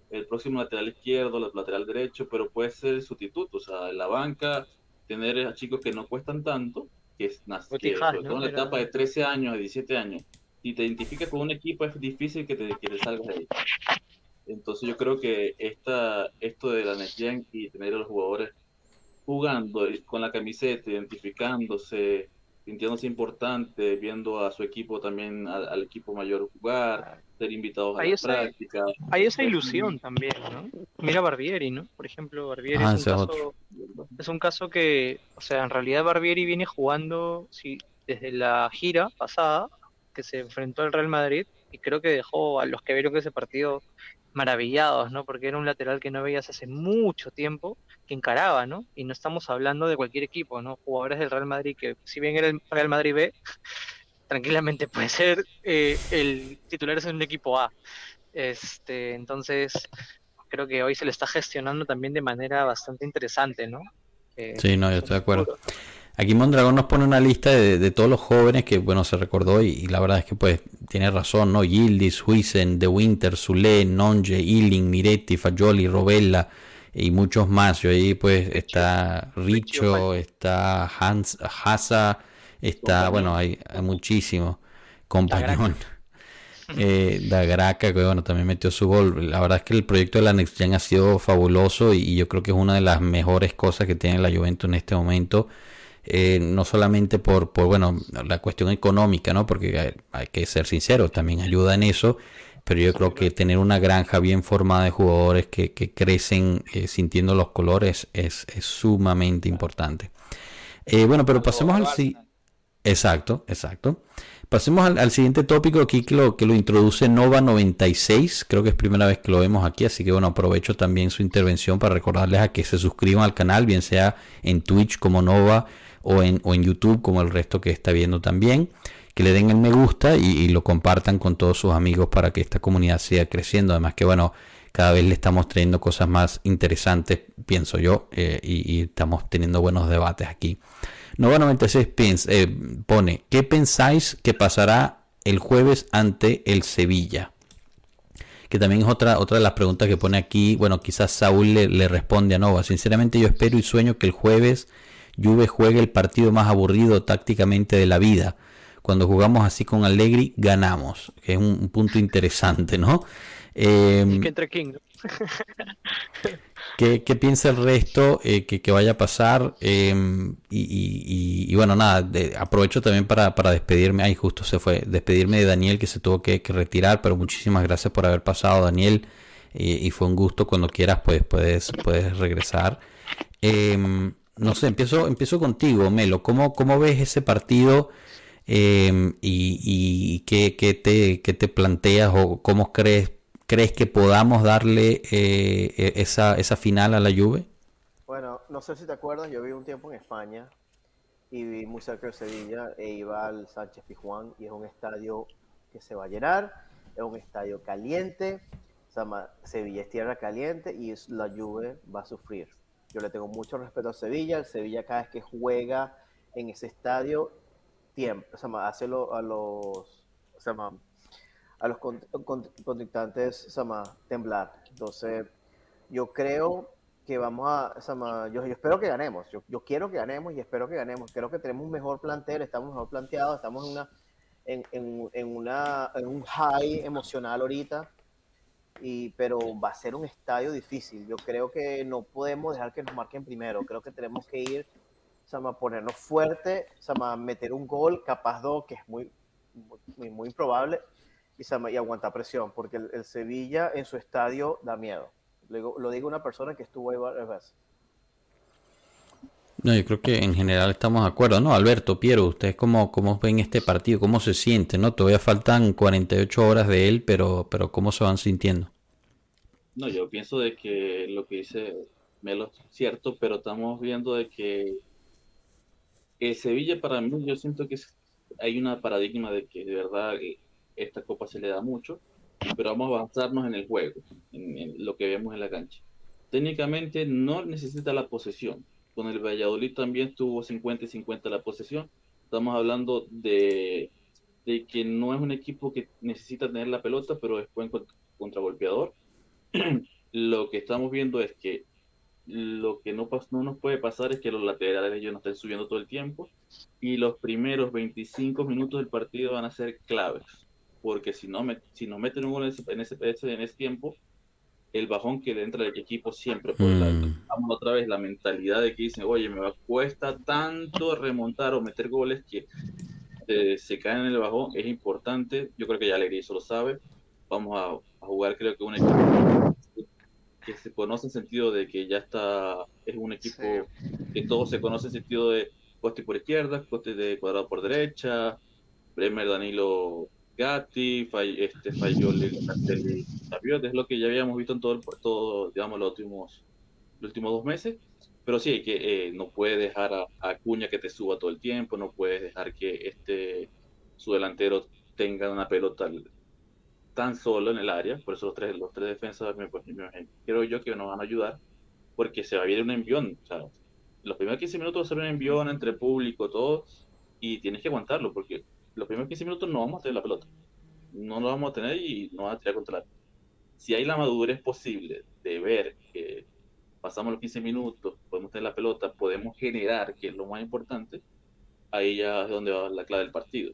el próximo lateral izquierdo, el lateral derecho, pero puede ser el sustituto. O sea, en la banca, tener a chicos que no cuestan tanto, que, es, que sobre todo en la etapa de 13 años, de 17 años, si te identificas con un equipo es difícil que te, que salgas de ahí. Entonces yo creo que esta, esto de la Next y tener a los jugadores jugando con la camiseta, identificándose, sintiéndose importante, viendo a su equipo también, al, equipo mayor jugar, ser invitados a la práctica. Hay esa ilusión también, ¿no? Mira Barbieri, ¿no? Por ejemplo, Barbieri ah, es, un caso, es un caso que, o sea, en realidad Barbieri viene jugando sí, desde la gira pasada, que se enfrentó al Real Madrid, y creo que dejó a los que vieron ese partido maravillados, ¿no? Porque era un lateral que no veías hace mucho tiempo, que encaraba, ¿no? Y no estamos hablando de cualquier equipo, ¿no? Jugadores del Real Madrid, que si bien era el Real Madrid B, <laughs> tranquilamente puede ser eh, el titular en un equipo A. Este, entonces, creo que hoy se le está gestionando también de manera bastante interesante, ¿no? Eh, sí, no, yo estoy de acuerdo. Aquí Mondragón nos pone una lista de, todos los jóvenes que, bueno, se recordó y, la verdad es que, pues, tiene razón, ¿no? Gildis, Huisen, De Winter, Zule, Nonge, Illing, Miretti, Fagioli, Robella y muchos más. Y ahí, pues, está Richo, está Hans, Hasa, está, bueno, hay, hay muchísimo. Compañón. <laughs> Eh, Graca, que bueno, también metió su gol. La verdad es que el proyecto de la Next Gen ha sido fabuloso y, yo creo que es una de las mejores cosas que tiene la Juventus en este momento. Eh, no solamente por, por, bueno, la cuestión económica, ¿no? Porque hay, que ser sinceros, también ayuda en eso, pero yo creo que tener una granja bien formada de jugadores que, que crecen eh, sintiendo los colores es, es sumamente importante. Eh, bueno, pero pasemos al... Sí, exacto, exacto. Pasemos al, siguiente tópico aquí que lo, que lo introduce Nova 96. Creo que es primera vez que lo vemos aquí, así que bueno, aprovecho también su intervención para recordarles a que se suscriban al canal, bien sea en Twitch como Nova o en, YouTube como el resto que está viendo también. Que le den el me gusta y, lo compartan con todos sus amigos para que esta comunidad siga creciendo. Además que bueno, cada vez le estamos trayendo cosas más interesantes, pienso yo, eh, y, estamos teniendo buenos debates aquí. Nova 96 eh, pone, ¿qué pensáis que pasará el jueves ante el Sevilla? Que también es otra, otra de las preguntas que pone aquí. Bueno, quizás Saúl le responde a Nova. Sinceramente yo espero y sueño que el jueves Juve juegue el partido más aburrido tácticamente de la vida. Cuando jugamos así con Allegri, ganamos. es un, punto interesante, ¿no? Eh, que entre King. ¿qué, piensa el resto eh, que, vaya a pasar? Em, y, bueno, nada, aprovecho también para, despedirme. Ay, justo se fue. Despedirme de Daniel que se tuvo que, retirar, pero muchísimas gracias por haber pasado, Daniel. y fue un gusto. Cuando quieras, pues puedes, puedes regresar. Eh, no sé, empiezo, empiezo contigo, Melo. ¿Cómo, cómo ves ese partido? Em, y, y qué, qué te, qué te planteas o cómo crees, crees que podamos darle eh, e, esa, esa final a la Juve. Bueno, no sé si te acuerdas, yo viví un tiempo en España y viví muy cerca de Sevilla e iba al Sánchez Pizjuán y es un estadio que se va a llenar, es un estadio caliente, se llama Sevilla es tierra caliente y la Juve va a sufrir. Yo le tengo mucho respeto a Sevilla, el Sevilla cada vez que juega en ese estadio, tiempo, o sea, hace lo- a los, o sea, a los cont- cont- contrincantes se llama, temblar. Entonces, yo creo que vamos a, se llama, yo, yo espero que ganemos, yo, yo quiero que ganemos y espero que ganemos. Creo que tenemos un mejor plantel, estamos mejor planteados, estamos en una, en, en, en una, en un high emocional ahorita, y, pero va a ser un estadio difícil. Yo creo que no podemos dejar que nos marquen primero, creo que tenemos que ir, llama, ponernos fuerte, llama, meter un gol, capaz dos, que es muy, muy, muy improbable, y, y aguantar presión, porque el, el Sevilla en su estadio da miedo. Lo digo, lo digo una persona que estuvo ahí varias veces. No, yo creo que en general estamos de acuerdo, ¿no? Alberto, Piero, ¿ustedes cómo, cómo ven este partido? ¿Cómo se siente, no? Todavía faltan 48 horas de él, pero, pero ¿cómo se van sintiendo? No, yo pienso de que lo que dice Melo es cierto, pero estamos viendo de que el Sevilla para mí, yo siento que hay una paradigma de que de verdad eh, esta copa se le da mucho, pero vamos a avanzarnos en el juego, en, en lo que vemos en la cancha. Técnicamente no necesita la posesión. Con el Valladolid también tuvo 50 y 50 la posesión. Estamos hablando de, que no es un equipo que necesita tener la pelota, pero es buen cont- contragolpeador. <clears throat> Lo que estamos viendo es que lo que no, nos puede pasar es que los laterales ellos no estén subiendo todo el tiempo y los primeros 25 minutos del partido van a ser claves, porque si no, meten un gol en ese tiempo, el bajón que le entra al equipo siempre, por la, Mm. vamos otra vez la mentalidad de que dicen, oye, me va, cuesta tanto remontar o meter goles que eh, se caen en el bajón, es importante, yo creo que ya Alegría eso lo sabe, vamos a, a jugar creo que un equipo que se conoce en sentido de que ya está, es un equipo que todos se conoce en sentido de Coste por izquierda, Coste de cuadrado por derecha, Bremer, Danilo, Gatti, fall, este, falló Rabiot, es lo que ya habíamos visto en todo, el, todo digamos, los últimos, los últimos dos meses, pero sí, que eh, no puede dejar a, a Acuña que te suba todo el tiempo, no puedes dejar que este, su delantero tenga una pelota tan solo en el área, por eso los tres, los tres defensas pues, me- creo yo que nos van a ayudar, porque se va a ver un envión, o sea, los primeros 15 minutos va a ser un envión entre público, todo, y tienes que aguantarlo, porque los primeros 15 minutos no vamos a tener la pelota, no lo vamos a tener y no van a tirar contra la Si hay la madurez posible de ver que pasamos los 15 minutos, podemos tener la pelota, podemos generar, que es lo más importante, ahí ya es donde va la clave del partido.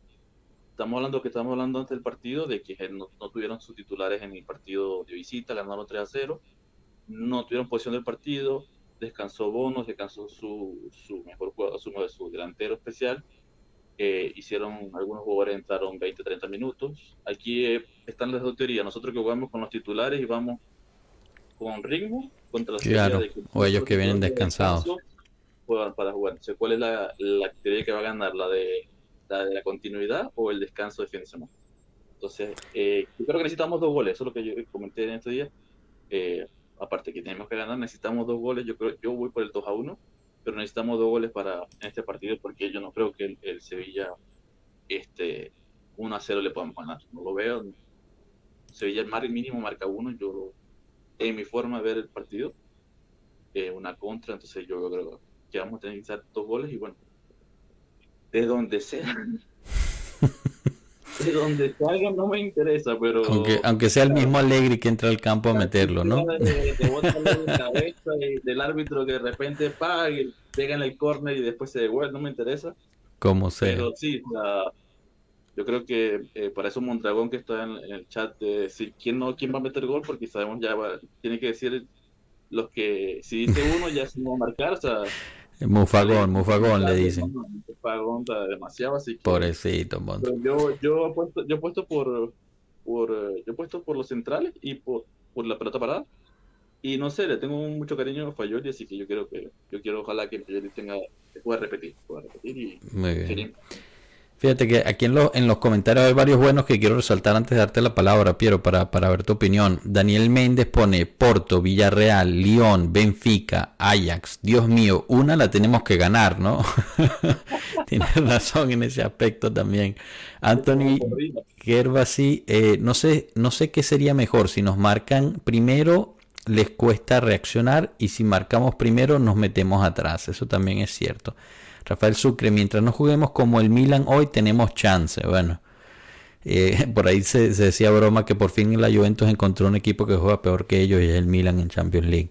Estamos hablando que estamos hablando antes del partido de que no, no tuvieron sus titulares en el partido de visita, ganaron 3 a 0, no tuvieron posición del partido, descansó Bonos, descansó su, su mejor jugador, su, su delantero especial, eh, hicieron, algunos jugadores entraron 20, 30 minutos. Aquí eh, están las dos teorías, nosotros que jugamos con los titulares y vamos con ritmo contra la Claro, teoría de que o ellos que vienen de descansados. juegan para jugar. Entonces, ¿cuál es la, la teoría que va a ganar? ¿La de, la de la continuidad o el descanso de fin de semana? Entonces, eh, yo creo que necesitamos dos goles, eso es lo que yo comenté en este día. Eh, aparte que tenemos que ganar, necesitamos dos goles. Yo creo, yo voy por el 2 a 1, pero necesitamos dos goles para este partido porque yo no creo que el, Sevilla este 1 a 0 le podamos ganar. No lo veo. Sevilla mínimo marca uno. Yo en mi forma de ver el partido, eh, una contra, entonces yo creo que vamos a tener que dos goles y bueno, de donde sea. <laughs> <laughs> de donde salga no me interesa, pero Aunque, aunque sea el mismo Alegri que entra al campo a meterlo, ¿no? de, de <laughs> de cabeza y del árbitro que de repente pague, pega en el córner y después se devuelve, no me interesa. Como sea. Pero sí, la- yo creo que eh, para eso Mondragón que está en, en el chat de decir quién no, quién va a meter gol, porque sabemos ya va- tiene que decir los que si dice uno ya se va a marcar, o sea, Mufagón, mufagón le dicen. Mufagón demasiado, así que Pobrecito, yo yo he puesto yo he puesto por por eh, yo he puesto por los centrales y por, por la pelota parada y no sé le tengo mucho cariño a Fayoli así que yo quiero que yo quiero ojalá que Fayoli tenga pueda repetir pueda repetir y Muy bien. sería- Fíjate que aquí en, en los comentarios hay varios buenos que quiero resaltar antes de darte la palabra, Piero, para, para ver tu opinión. Daniel Méndez pone Porto, Villarreal, Lyon, Benfica, Ajax. Dios mío, una la tenemos que ganar, ¿no? <laughs> Tienes razón en ese aspecto también. Anthony Gervasi, eh, no, sé, no sé qué sería mejor, si nos marcan primero les cuesta reaccionar y si marcamos primero nos metemos atrás, eso también es cierto. Rafael Sucre, mientras no juguemos como el Milan hoy tenemos chance. Bueno, eh, <laughs> por ahí se, decía broma que por fin la Juventus encontró un equipo que juega peor que ellos y es el Milan en Champions League.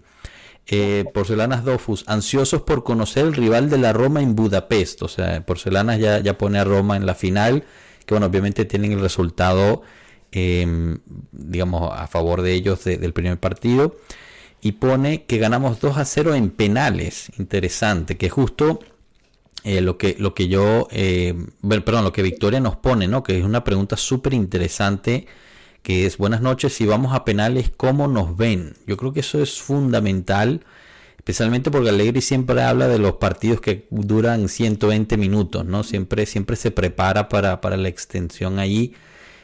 Eh, Porcelanas Dofus, ansiosos por conocer el rival de la Roma en Budapest. O sea, Porcelanas ya, ya pone a Roma en la final, que bueno, obviamente tienen el resultado, em, digamos, a favor de ellos del primer partido. Y pone que ganamos 2 a 0 en penales. Interesante, que justo eh, lo, que, lo que yo, eh, perdón, lo que Victoria nos pone, ¿no? Que es una pregunta súper interesante, que es, buenas noches, si vamos a penales, ¿cómo nos ven? Yo creo que eso es fundamental, especialmente porque Allegri siempre habla de los partidos que duran 120 minutos, ¿no? Siempre, siempre se prepara para, para la extensión allí.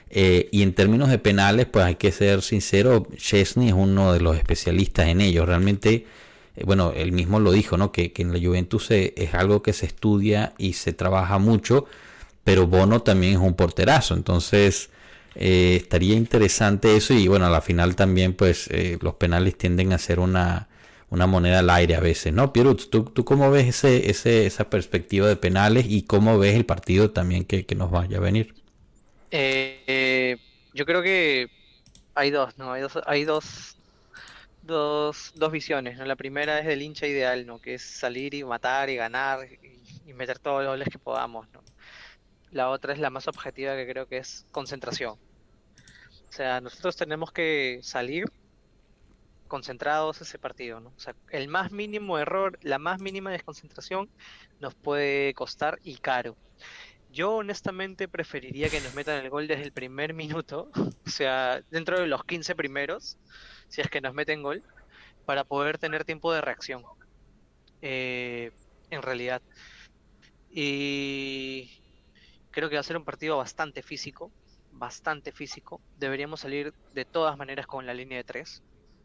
Eh, y en términos de penales, pues hay que ser sincero, Chesney es uno de los especialistas en ello. Realmente bueno, él mismo lo dijo, ¿no? Que, en la Juventus es algo que se estudia y se trabaja mucho, pero Bono también es un porterazo, entonces eh, estaría interesante eso y bueno, a la final también pues eh, los penales tienden a ser una, una moneda al aire a veces, ¿no? Pierut, ¿tú, ¿tú cómo ves ese, ese, esa perspectiva de penales y cómo ves el partido también que, que nos vaya a venir? yo creo que hay dos, ¿no? Hay dos, hay dos dos, dos visiones, ¿no? La primera es del hincha ideal, ¿no? Que es salir y matar y ganar y, meter todos los goles que podamos, ¿no? La otra es la más objetiva que creo que es concentración. O sea, nosotros tenemos que salir concentrados ese partido, ¿no? O sea, el más mínimo error, la más mínima desconcentración nos puede costar y caro. Yo honestamente preferiría que nos metan el gol desde el primer minuto, <laughs> o sea, dentro de los 15 primeros, si es que nos meten gol, para poder tener tiempo de reacción. Eh, en realidad. Y creo que va a ser un partido bastante físico, bastante físico. Deberíamos salir de todas maneras con la línea de tres.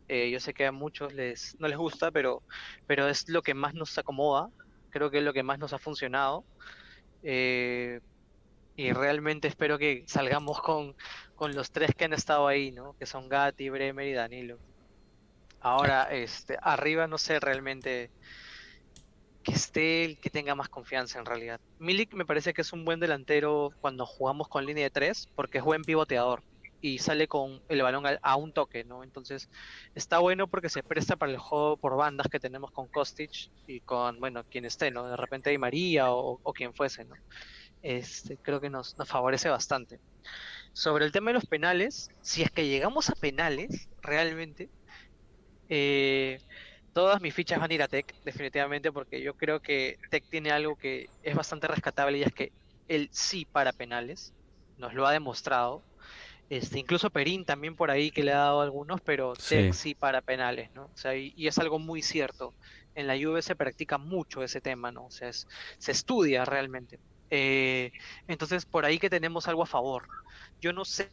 Eh, yo sé que a muchos les, no les gusta, pero, pero es lo que más nos acomoda. Creo que es lo que más nos ha funcionado. Eh, y realmente espero que salgamos con, con los tres que han estado ahí, ¿no? Que son Gatti, Bremer y Danilo. Ahora, este, arriba no sé realmente que esté el que tenga más confianza en realidad. Milik me parece que es un buen delantero cuando jugamos con línea de tres, porque es buen pivoteador y sale con el balón a, un toque, ¿no? Entonces está bueno porque se presta para el juego por bandas que tenemos con Kostic y con, bueno, quien esté, ¿no? De repente hay María o, o quien fuese, ¿no? este, creo que nos, favorece bastante. Sobre el tema de los penales, si es que llegamos a penales, realmente, eh, todas mis fichas van a ir a Tech, definitivamente, porque yo creo que Tech tiene algo que es bastante rescatable y es que él sí para penales, nos lo ha demostrado. Este, incluso Perín también por ahí que le ha dado algunos, pero Tech sí para penales, ¿no? O sea, y, es algo muy cierto. En la Juve se practica mucho ese tema, ¿no? O sea, se estudia realmente. Eh, entonces, por ahí que tenemos algo a favor. Yo no sé,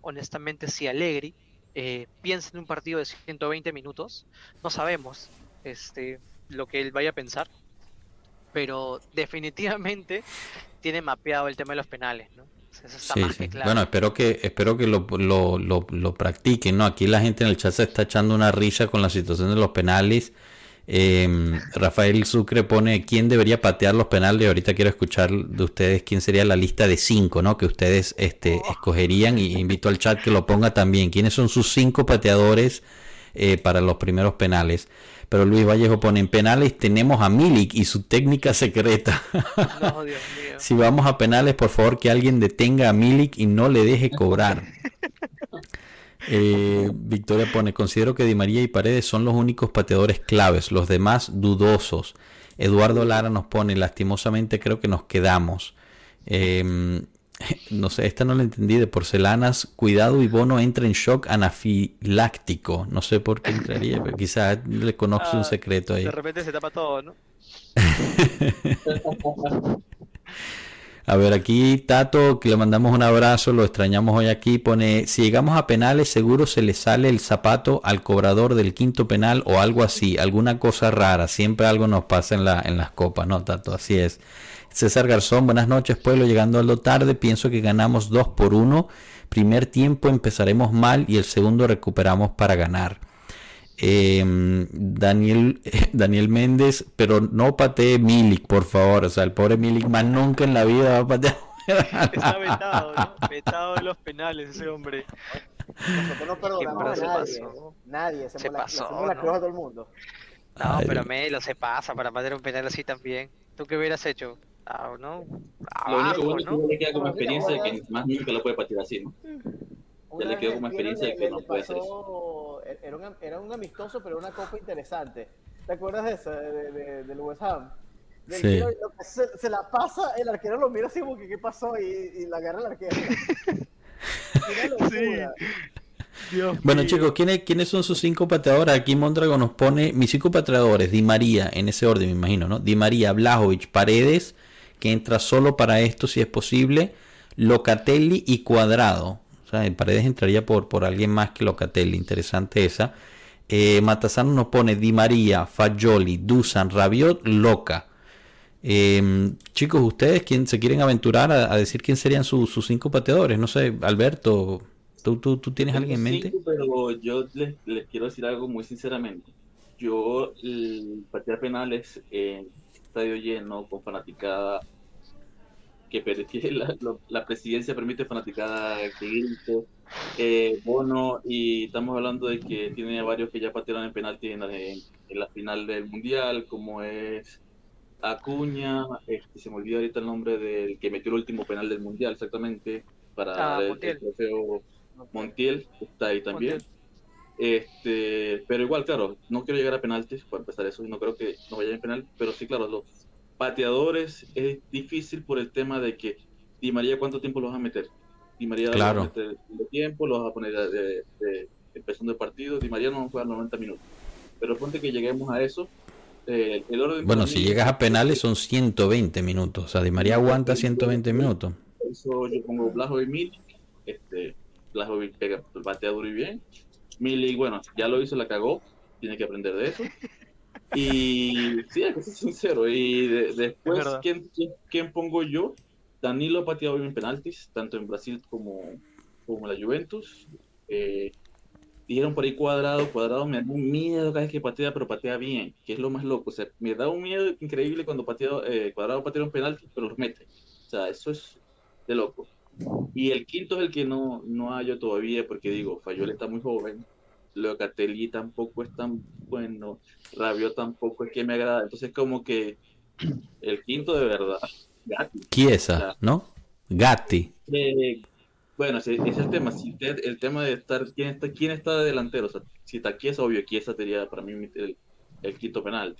honestamente, si Allegri eh, piensa en un partido de 120 minutos. No sabemos este, lo que él vaya a pensar. Pero definitivamente tiene mapeado el tema de los penales, ¿no? Bueno, espero que espero que lo, lo, lo, lo, practiquen, ¿no? Aquí la gente en el chat se está echando una risa con la situación de los penales eh, Rafael Sucre pone quién debería patear los penales. Ahorita quiero escuchar de ustedes quién sería la lista de cinco, ¿no? Que ustedes este, oh. escogerían y invito al chat que lo ponga también. ¿Quiénes son sus cinco pateadores eh, para los primeros penales? Pero Luis Vallejo pone en penales tenemos a Milik y su técnica secreta. <laughs> si vamos a penales, por favor que alguien detenga a Milik y no le deje cobrar. <laughs> Eh, Victoria pone, considero que Di María y Paredes son los únicos pateadores claves, los demás dudosos. Eduardo Lara nos pone, lastimosamente creo que nos quedamos. Em, <laughs> no sé, esta no la entendí de porcelanas. Cuidado y Bono entra en shock anafiláctico. No sé por qué entraría, pero quizás le conoce un ah, secreto ahí. De repente se tapa todo, ¿no? <laughs> A ver, aquí Tato, que le mandamos un abrazo, lo extrañamos hoy aquí, pone, si llegamos a penales seguro se le sale el zapato al cobrador del quinto penal o algo así, alguna cosa rara, siempre algo nos pasa en, la, en las copas, ¿no, Tato? Así es. César Garzón, buenas noches, pueblo, llegando a lo tarde, pienso que ganamos 2 por 1, primer tiempo empezaremos mal y el segundo recuperamos para ganar. Em, Daniel, <laughs> Daniel Méndez, pero no patee Milik, por favor. O sea, el pobre Milik más nunca en la vida va a patear. <laughs> Está vetado, ¿no? Vetado en los penales ese hombre. Nosotros no perdonamos se a nadie. pasó. Nadie. Se hacemos la- pasó, hacemos la ¿no? cruz a todo el mundo. No, Ay, pero. Melo se pasa para patear un penal así también. ¿Tú qué hubieras hecho? Ah, ¿no? Lo único bueno es que queda como experiencia de que más nunca lo puede patear así, ¿no? Una le quedó como experiencia de que no puede hacer pasó- Era un, era un amistoso, pero una copa interesante. ¿Te acuerdas de eso, de, de- del West Ham? Del Sí. tiro, se, se la pasa, el arquero lo mira así como que qué pasó y, y la agarra el arquero. <laughs> Bueno chicos, ¿quiénes, ¿quiénes son sus cinco pateadores? Aquí Mondrago nos pone mis cinco pateadores, Di María, en ese orden me imagino, ¿no? Di María, Blajovic, Paredes, que entra solo para esto si es posible, Locatelli y Cuadrado. Sea, en Paredes entraría por, por alguien más que Locatelli, interesante esa. Eh, Matasano nos pone Di María, Fagioli, Dusan, Rabiot, Loca. Eh, chicos, ¿ustedes quién se quieren aventurar a, a decir quién serían sus sus cinco pateadores? No sé, Alberto, ¿tú, tú, tú tienes alguien en mente? Cinco, pero yo les, les quiero decir algo muy sinceramente. Yo, el patear penales en estadio lleno, con fanaticada, que, que la, lo- la presidencia permite fanaticada que grite, eh, Bono, y estamos hablando de que tiene varios que ya patearon en penalti en la, en- en la final del Mundial, como es Acuña, este, se me olvidó ahorita el nombre del que metió el último penal del Mundial, exactamente, para Ah, el- trofeo Montiel está ahí también. Montiel. Este, pero igual, claro, no quiero llegar a penaltis para empezar eso, no creo que no vaya en penal, pero sí, claro, los pateadores es difícil por el tema de que Di María, ¿cuánto tiempo los vas a meter? Di María Claro. los vas a meter de tiempo, los vas a poner de, de, empezando el partido, Di María no va a jugar 90 minutos. Pero ponte que lleguemos a eso. eh, el orden Bueno, si mí- llegas a penales son 120 minutos. O sea, Di María aguanta 120 minutos. Eso yo pongo Blajovic Milik. Este, Blajovic pega, batea duro y bien. Milik, bueno, ya lo hizo, la cagó. Tiene que aprender de eso. Y sí, hay que ser sincero. Y de- después. ¿quién, quién, quién pongo yo? Danilo ha pateado bien penaltis, tanto en Brasil como, como en la Juventus. Eh, dijeron por ahí cuadrado, cuadrado me da un miedo cada vez que patea, pero patea bien, que es lo más loco. O sea, me da un miedo increíble cuando patea, eh, cuadrado patea un penalti, pero los mete. O sea, eso es de loco. Y el quinto es el que no, no hallo todavía, porque digo, Fayol está muy joven, Locatelli tampoco es tan bueno, Rabiot tampoco es que me agrada. Entonces, como que el quinto de verdad, Gatti. Chiesa, ¿no? Gatti. Eh, bueno, ese ese es el tema. Si usted- el tema de estar, ¿quién está, quién está de delantero? O sea, si está Chiesa, obvio, Chiesa sería para mí el, el quinto penal.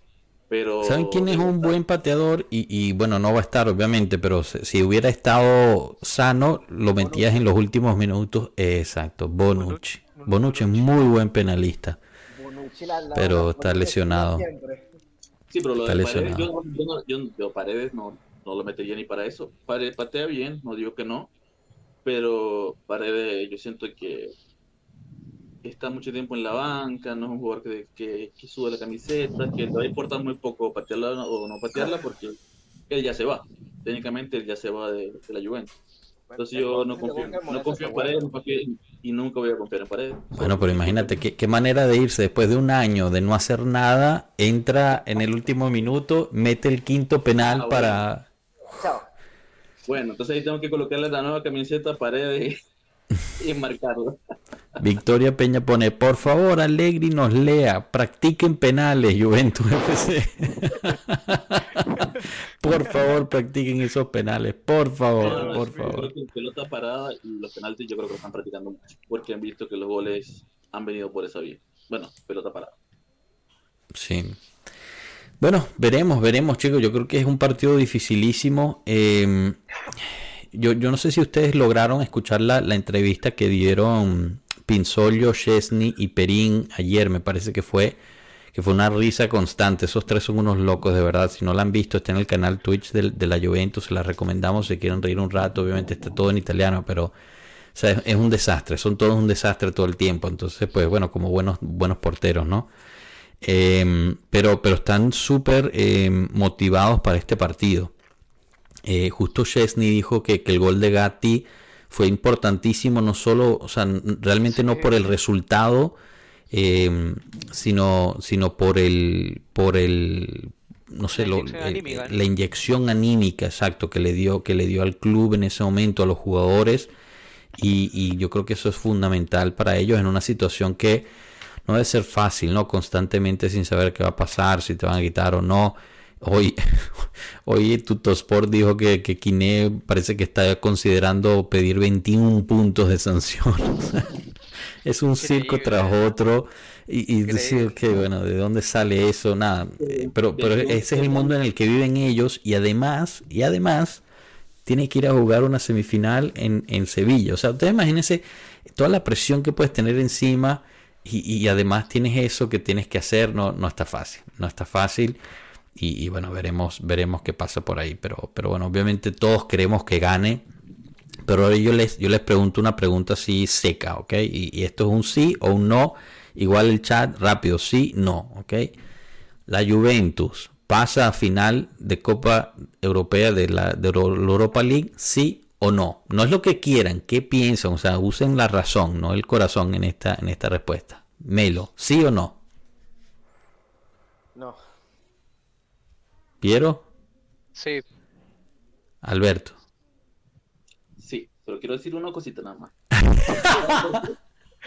Pero ¿Saben quién es un buen pateador? Y, y, bueno, no va a estar obviamente, pero si hubiera estado sano, lo metías en los últimos minutos. Exacto, Bonucci. Bonucci es muy buen penalista. Bonucci, la- la- Pero está lesionado. siempre. Sí, pero lo Está de Paredes, lesionado. yo, yo no, yo, yo Paredes no, no lo metería ni para eso. Paredes patea bien, no digo que no, pero Paredes yo siento que está mucho tiempo en la banca, no es un jugador que, que, que sube la camiseta, que le va a importar muy poco patearla o no patearla porque él ya se va. Técnicamente él ya se va de, de la Juventus. Entonces yo no confío, no confío en Paredes y nunca voy a confiar en Paredes. Bueno, pero imagínate qué, qué manera de irse después de un año de no hacer nada, entra en el último minuto, mete el quinto penal Ah, bueno. para... Chao. Bueno, entonces ahí tengo que colocarle la nueva camiseta a Paredes <laughs> y enmarcarlo. Victoria Peña pone, por favor, Allegri nos lea, practiquen penales, Juventus <laughs> FC. por favor, practiquen esos penales, por favor, por favor. creo que pelota parada y los penaltis yo creo que lo están practicando mucho, porque han visto que los goles han venido por esa vía. Bueno, pelota parada. Sí. Bueno, veremos, veremos, chicos. Yo creo que es un partido dificilísimo. Eh, yo, yo no sé si ustedes lograron escuchar la, la entrevista que dieron Pinzolio, Chesney y Perín ayer, me parece que fue, que fue una risa constante. Esos tres son unos locos, de verdad. Si no la han visto, está en el canal Twitch de, de la Juventus, se la recomendamos si quieren reír un rato. Obviamente está todo en italiano, pero es, un desastre, son todos un desastre todo el tiempo. Entonces, pues bueno, como buenos, buenos porteros, ¿no? Em, pero, pero están súper em, motivados para este partido. Eh, justo Chesney dijo que, que, el gol de Gatti fue importantísimo, no solo, o sea, realmente no por el resultado, em, sino, sino por el, por el, no sé, la inyección, anímica, la inyección anímica, exacto, que le dio, que le dio al club en ese momento, a los jugadores, y, y yo creo que eso es fundamental para ellos en una situación que no debe ser fácil, ¿no? Constantemente sin saber qué va a pasar, si te van a quitar o no. Hoy, hoy <laughs> Tutosport dijo que, que Kine parece que está considerando pedir 21 puntos de sanción. <laughs> es un circo tras otro. Y, y decir que, bueno, ¿de dónde sale eso? Nada. Eh, pero, pero ese es el mundo en el que viven ellos. Y además, y además, tiene que ir a jugar una semifinal en, en Sevilla. O sea, ustedes imagínense toda la presión que puedes tener encima y, además tienes eso que tienes que hacer, no, no está fácil, no está fácil. Y, bueno, veremos, veremos qué pasa por ahí. Pero, pero bueno, obviamente todos queremos que gane. Pero ahora yo les, yo les pregunto una pregunta así seca, ¿ok? Y, esto es un sí o un no. Igual el chat, rápido, sí, no, ¿ok? La Juventus pasa a final de Copa Europea de la, de la Europa League, sí o no. No es lo que quieran, qué piensan, o sea, usen la razón, no el corazón en esta, en esta respuesta. Melo, ¿sí o no? No. ¿Piero? Sí. Alberto. Sí, pero quiero decir una cosita nada más. <laughs>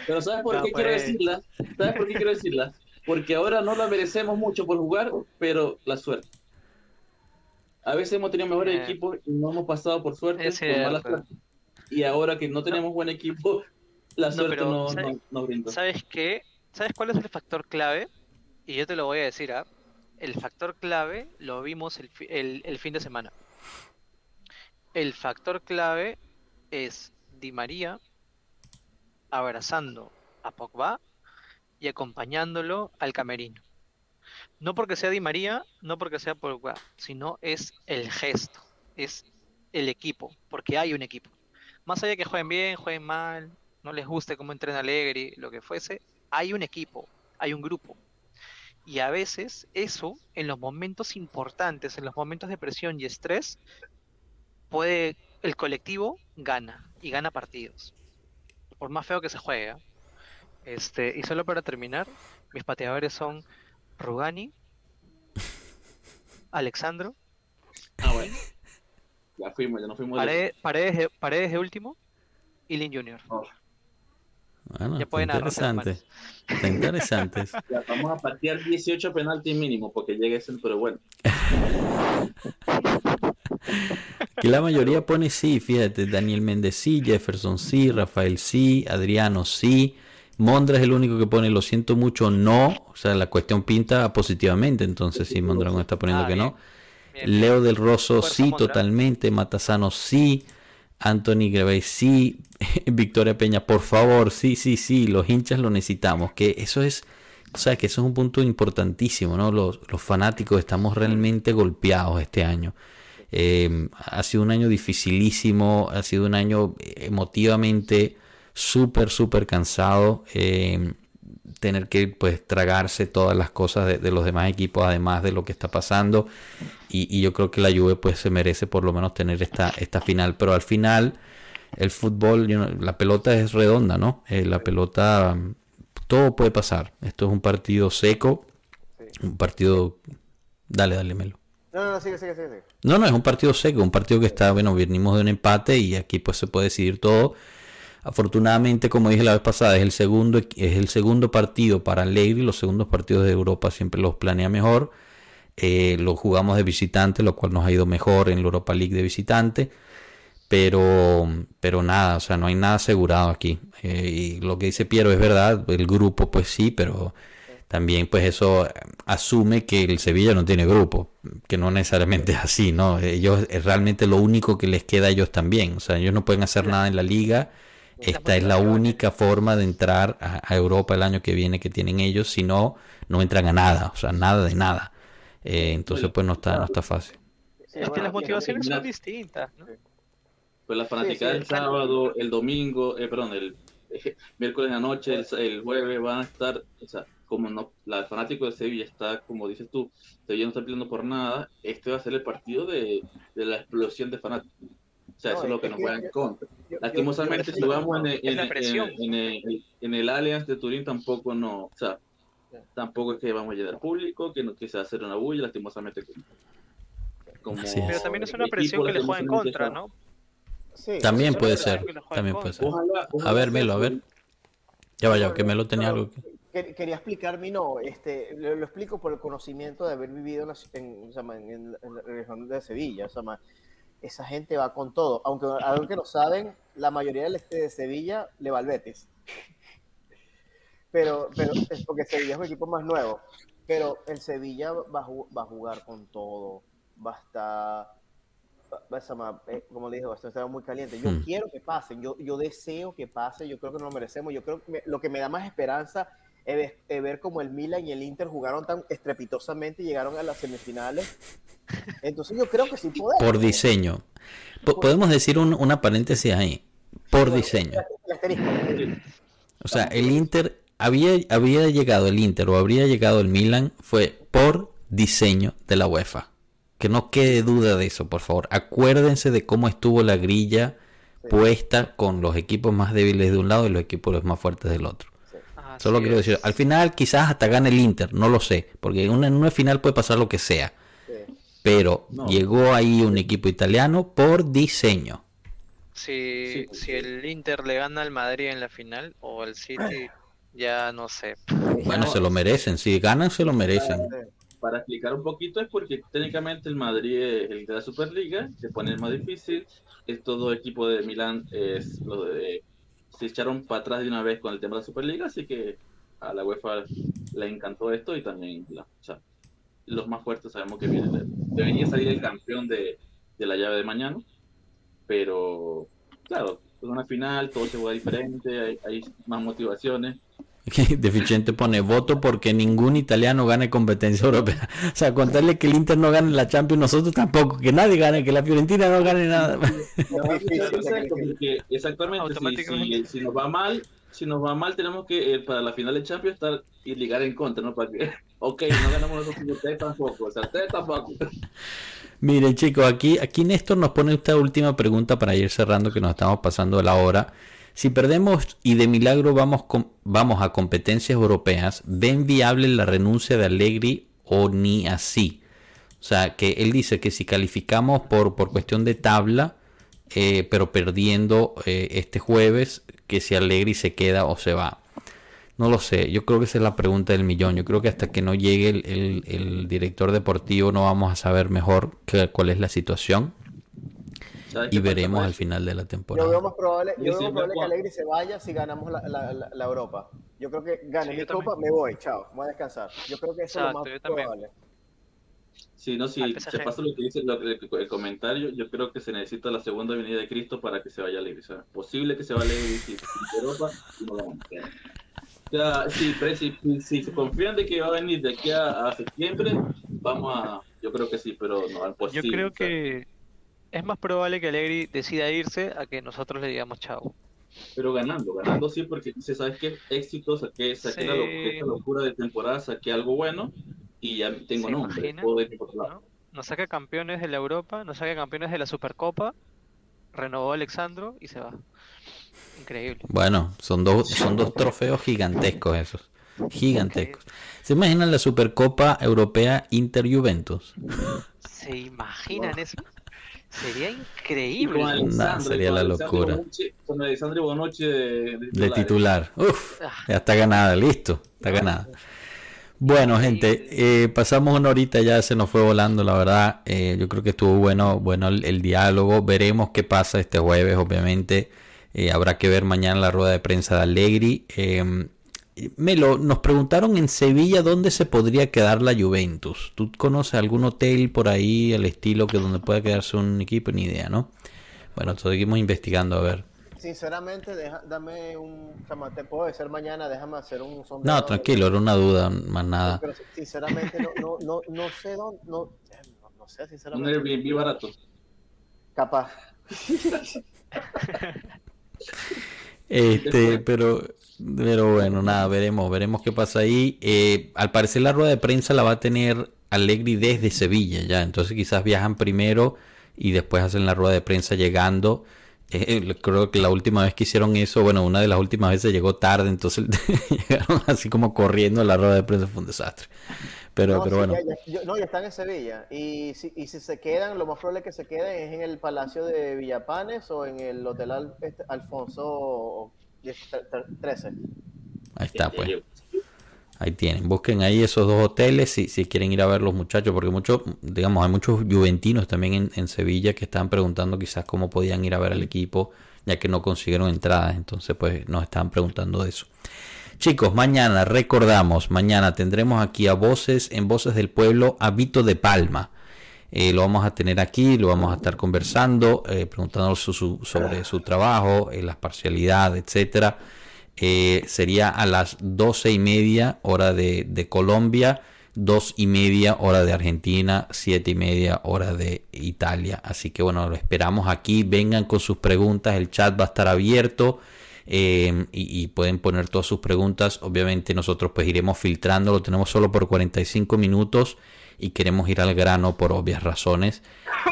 pero ¿sabes por qué quiero pues. decirla? ¿Sabes por qué quiero decirla? Porque ahora no la merecemos mucho por jugar, pero la suerte. A veces hemos tenido mejores eh, equipos y no hemos pasado por suerte, por Y ahora que no tenemos buen equipo, la suerte no, nos brinda. ¿Sabes qué? ¿Sabes cuál es el factor clave? Y yo te lo voy a decir, ¿ah? El factor clave lo vimos el, el fin de semana. El factor clave es Di María abrazando a Pogba y acompañándolo al camerino. No porque sea Di María, no porque sea Pogba, sino es el gesto, es el equipo, porque hay un equipo. Más allá de que jueguen bien, jueguen mal, no les guste cómo entrena Alegre, lo que fuese, hay un equipo, hay un grupo. Y a veces eso, en los momentos importantes, en los momentos de presión y estrés, puede, el colectivo gana y gana partidos. Por más feo que se juegue. ¿eh? Este, y solo para terminar, mis pateadores son Rugani, <laughs> Alexandro. Ah, bueno. Ya fuimos, ya no fuimos. Paredes, paredes, de, último y Lin Junior. Oh. Bueno, ya pueden interesante. Está interesante. <laughs> Ya, vamos a patear 18 penaltis mínimo porque llegue ese, pero bueno. <laughs> que la mayoría pone sí, fíjate, Daniel Méndez sí, Jefferson sí, Rafael sí, Adriano sí, Mondra es el único que pone lo siento mucho, no. O sea, la cuestión pinta positivamente. Entonces, sí, Mondra no está poniendo ah, que no. Leo del Rosso, sí, totalmente. Matasano, sí. Anthony Grevey, sí. <laughs> Victoria Peña, por favor, sí, sí, sí. Los hinchas lo necesitamos. Que eso es. O sea, que eso es un punto importantísimo, ¿no? Los, los fanáticos estamos realmente golpeados este año. Eh, ha sido un año dificilísimo, ha sido un año emotivamente súper, súper cansado. Eh, tener que pues tragarse todas las cosas de, los demás equipos además de lo que está pasando. Y, yo creo que la Juve pues se merece por lo menos tener esta, esta final. Pero al final el fútbol la pelota es redonda no eh, la pelota todo puede pasar. Esto es un partido seco. Un partido dale dale Melo. No, no, sigue, sigue, sigue. No, no, es un partido seco, un partido que está, bueno, venimos de un empate y aquí pues se puede decidir todo. Afortunadamente, como dije la vez pasada, es el segundo, es el segundo partido para Allegri. Los segundos partidos de Europa siempre los planea mejor. Eh, lo jugamos de visitante, lo cual nos ha ido mejor en la Europa League de visitante. Pero, pero nada, o sea, no hay nada asegurado aquí. Eh, y lo que dice Piero es verdad, el grupo pues sí, pero también pues eso asume que el Sevilla no tiene grupo, que no necesariamente es así, ¿no? Ellos es realmente lo único que les queda a ellos también, o sea, ellos no pueden hacer nada en la liga esta es la única forma de entrar a, a Europa el año que viene que tienen ellos, si no, no entran a nada, o sea, nada de nada. Eh, entonces, pues no está, no está fácil. Sí, Es que bueno, las motivaciones son distintas, ¿no? Pues la fanática sí, del sábado, el domingo, eh, perdón, el eh, <laughs> miércoles en la noche, el, el jueves van a estar, o sea, como no, la el fanático de Sevilla está, como dices tú, Sevilla no está peleando por nada, este va a ser el partido de, de la explosión de fanáticos. O sea, No, eso es lo que nos juega en contra. yo- Lastimosamente, yo- si jugamos en en, el- en el- en el Allianz de Turín, tampoco no, o sea, tampoco es que vamos a llegar público, que, no, que se va a hacer una bulla, lastimosamente. Como, Así es. Pero también es una presión que le juega en contra, ¿no? Sí, También puede ser, también puede ser. Ojalá, ojalá A ver, Melo, a ver. Ya vaya, que Melo tenía algo que... que- Quería explicar mi no, este, lo, lo explico por el conocimiento de haber vivido en la, en, la- región de Sevilla. o sea, ma, esa gente va con todo. Aunque algo que no saben, la mayoría del este de Sevilla le va al Betis. <laughs> Pero, pero es porque Sevilla es un equipo más nuevo. Pero el Sevilla va a, va a jugar con todo. Va a estar, va- va a estar ma- eh, como le dije, va a estar muy caliente. Yo Hmm. quiero que pasen, yo, yo deseo que pase, yo creo que nos lo merecemos. Yo creo que me- lo que me da más esperanza ver, es ver cómo el Milan y el Inter jugaron tan estrepitosamente y llegaron a las semifinales. Entonces yo creo que sí podemos. Por diseño. Po- podemos decir un- una paréntesis ahí. Por diseño. O sea, el Inter había, había llegado el Inter o habría llegado el Milan fue por diseño de la UEFA. Que no quede duda de eso, por favor. Acuérdense de cómo estuvo la grilla Sí. puesta con los equipos más débiles de un lado y los equipos los más fuertes del otro. Así Solo quiero decir, al final quizás hasta gane el Inter, no lo sé, porque en una, en una final puede pasar lo que sea. Sí. Pero No. llegó ahí un equipo italiano por diseño. Si, Sí, si el Inter le gana al Madrid en la final o al City, <clears throat> ya no sé. Bueno, No, se lo merecen, si ganan se lo merecen. Para explicar un poquito es porque técnicamente el Madrid es el de la Superliga, se pone más difícil. Estos dos equipos de Milán es lo de, se echaron para atrás de una vez con el tema de la Superliga, así que a la UEFA le encantó esto y también los más fuertes sabemos que vienen. de- Debería salir el campeón de, de la llave de mañana, pero claro, es una final, todo se juega diferente, hay más motivaciones. <laughs> Deficiente pone voto porque ningún italiano gane competencia europea. <laughs> O sea, contarle que el Inter no gane la Champions, nosotros tampoco, que nadie gane, que la Fiorentina no gane nada. <laughs> Exactamente, si, si nos va mal, si nos va mal, tenemos que eh, para la final de Champions estar y ligar en contra, ¿no? Para que, ok, no ganamos nosotros, ustedes tampoco, o sea, ustedes tampoco. Miren chicos, aquí, aquí Néstor nos pone esta última pregunta para ir cerrando que nos estamos pasando la hora. Si perdemos y de milagro vamos, vamos a competencias europeas, ¿ven viable la renuncia de Allegri o ni así? O sea, que él dice que si calificamos por, por cuestión de tabla, eh, pero perdiendo eh, este jueves, que si Allegri se queda o se va. No lo sé, yo creo que esa es la pregunta del millón. Yo creo que hasta que no llegue el, el- director deportivo no vamos a saber mejor cuál es la situación ¿Sabes y veremos con al final de la Yo veo temporada. más probable, yo Yo veo más probable que. Alegre se vaya si ganamos la, la, la, la Europa. Yo creo que gane Sí, mi yo también. copa, me voy, chao, voy a descansar. Yo creo que eso es lo Exacto, más yo probable. Sí, no, Al si se pasa lo que dice lo- el, el comentario, yo creo que se necesita la segunda venida de Cristo para que se vaya Alegre. O sea, posible que se vaya Alegre si Europa no la vamos a. O sea, si, si, si- se confían de que va a venir de aquí a, a septiembre, vamos a, yo creo que sí, pero no, Yo imposible. creo o sea. que es más probable que Allegri decida irse a que nosotros le digamos chao. Pero ganando, ganando sí, porque dice, ¿sabes qué? Éxito, saqué, saqué la esta locura de temporada, saqué algo bueno y ya tengo ¿Se nombre. Puedo ir por otro lado. ¿no? Nos saca campeones de la Europa, nos saca campeones de la Supercopa, renovó a Alexandro y se va. Increíble. Bueno, son dos, son dos trofeos gigantescos esos. Gigantescos. ¿Se imaginan la Supercopa Europea Inter-Juventus? ¿Se imaginan eso? Sería con increíble. Nah, sería con la locura. Bonucci- Con Alexandre Bonucci de, De titular. Uf, Ah, ya está ganada, listo, está ganada. Bueno, gente, eh, pasamos una horita ya, se nos fue volando, la verdad. Eh, yo creo que estuvo bueno, bueno el, el diálogo. Veremos qué pasa este jueves, obviamente. Eh, habrá que ver mañana la rueda de prensa de Allegri. Melo, nos preguntaron en Sevilla dónde se podría quedar la Juventus. ¿Tú conoces algún hotel por ahí, el estilo que donde pueda quedarse un equipo? Ni idea, ¿no? Bueno, seguimos investigando a ver. Sinceramente, deja, dame un. Te puedo decir mañana, déjame hacer un sondeo. No, tranquilo, era una duda, más nada. Pero, sinceramente, no, no, no, no sé dónde. No, no, sé, sinceramente. Un Airbnb barato. Capaz. <laughs> este, pero. Pero bueno, nada, veremos, veremos qué pasa ahí. Eh, al parecer la rueda de prensa la va a tener Allegri desde Sevilla ya, entonces quizás viajan primero y después hacen la rueda de prensa llegando. Eh, creo que la última vez que hicieron eso, bueno, una de las últimas veces llegó tarde, entonces <laughs> llegaron así como corriendo la rueda de prensa, fue un desastre. Pero, pero bueno. no, ya están en Sevilla. Y si, y si se quedan, lo más probable que se queden es en el Palacio de Villapanes o en el Hotel este, Alfonso 13. Ahí está, pues. Ahí tienen, busquen ahí esos dos hoteles si, si quieren ir a ver los muchachos, porque muchos, digamos, hay muchos juventinos también en, Sevilla que están preguntando quizás cómo podían ir a ver al equipo, ya que no consiguieron entradas, entonces pues nos estaban preguntando de eso. Chicos, mañana recordamos, mañana tendremos aquí a Voces, en Voces del Pueblo, a Vito de Palma. Eh, lo vamos a tener aquí, lo vamos a estar conversando, eh, preguntándonos sobre su trabajo, eh, las parcialidades, etcétera. Eh, sería a las doce y media hora de, Colombia, dos y media hora de Argentina, siete y media hora de Italia. Así que bueno, lo esperamos aquí. Vengan con sus preguntas, el chat va a estar abierto. Eh, y, pueden poner todas sus preguntas. Obviamente nosotros pues iremos filtrando, lo tenemos solo por 45 minutos y queremos ir al grano por obvias razones,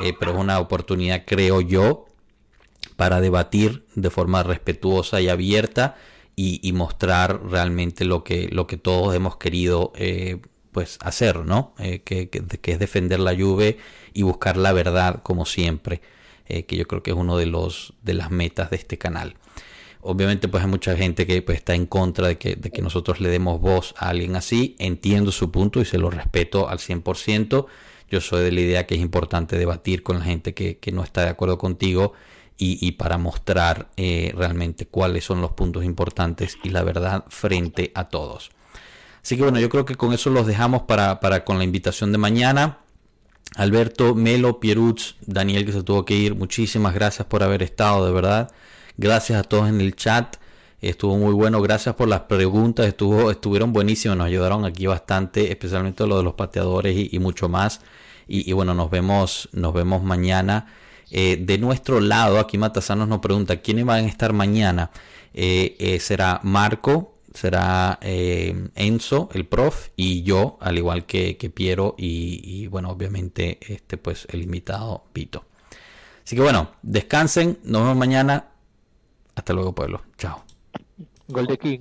eh, pero es una oportunidad creo yo para debatir de forma respetuosa y abierta y, mostrar realmente lo que, lo que todos hemos querido eh, pues hacer, ¿no? Eh, que, es defender la lluvia y buscar la verdad como siempre, que yo creo que es uno de los de las metas de este canal. Obviamente pues hay mucha gente que pues, está en contra de que, de que nosotros le demos voz a alguien así. Entiendo su punto y se lo respeto al 100%. Yo soy de la idea que es importante debatir con la gente que, que no está de acuerdo contigo y, para mostrar eh, realmente cuáles son los puntos importantes y la verdad frente a todos. Así que bueno, yo creo que con eso los dejamos para, para con la invitación de mañana. Alberto, Melo, Pierutz, Daniel que se tuvo que ir, muchísimas gracias por haber estado, de verdad. Gracias a todos en el chat. Estuvo muy bueno, gracias por las preguntas, estuvo, estuvieron buenísimas, nos ayudaron aquí bastante, especialmente lo de los pateadores y, mucho más. Y, bueno, nos vemos, nos vemos mañana. Eh, de nuestro lado, aquí Matasanos nos pregunta quiénes van a estar mañana. Eh, eh, será Marco, será Enzo, el prof, y yo, al igual que, que Piero, y, bueno, obviamente este pues el invitado Pito. Así que bueno, descansen, nos vemos mañana. Hasta luego, pueblo. Chao. Gol King.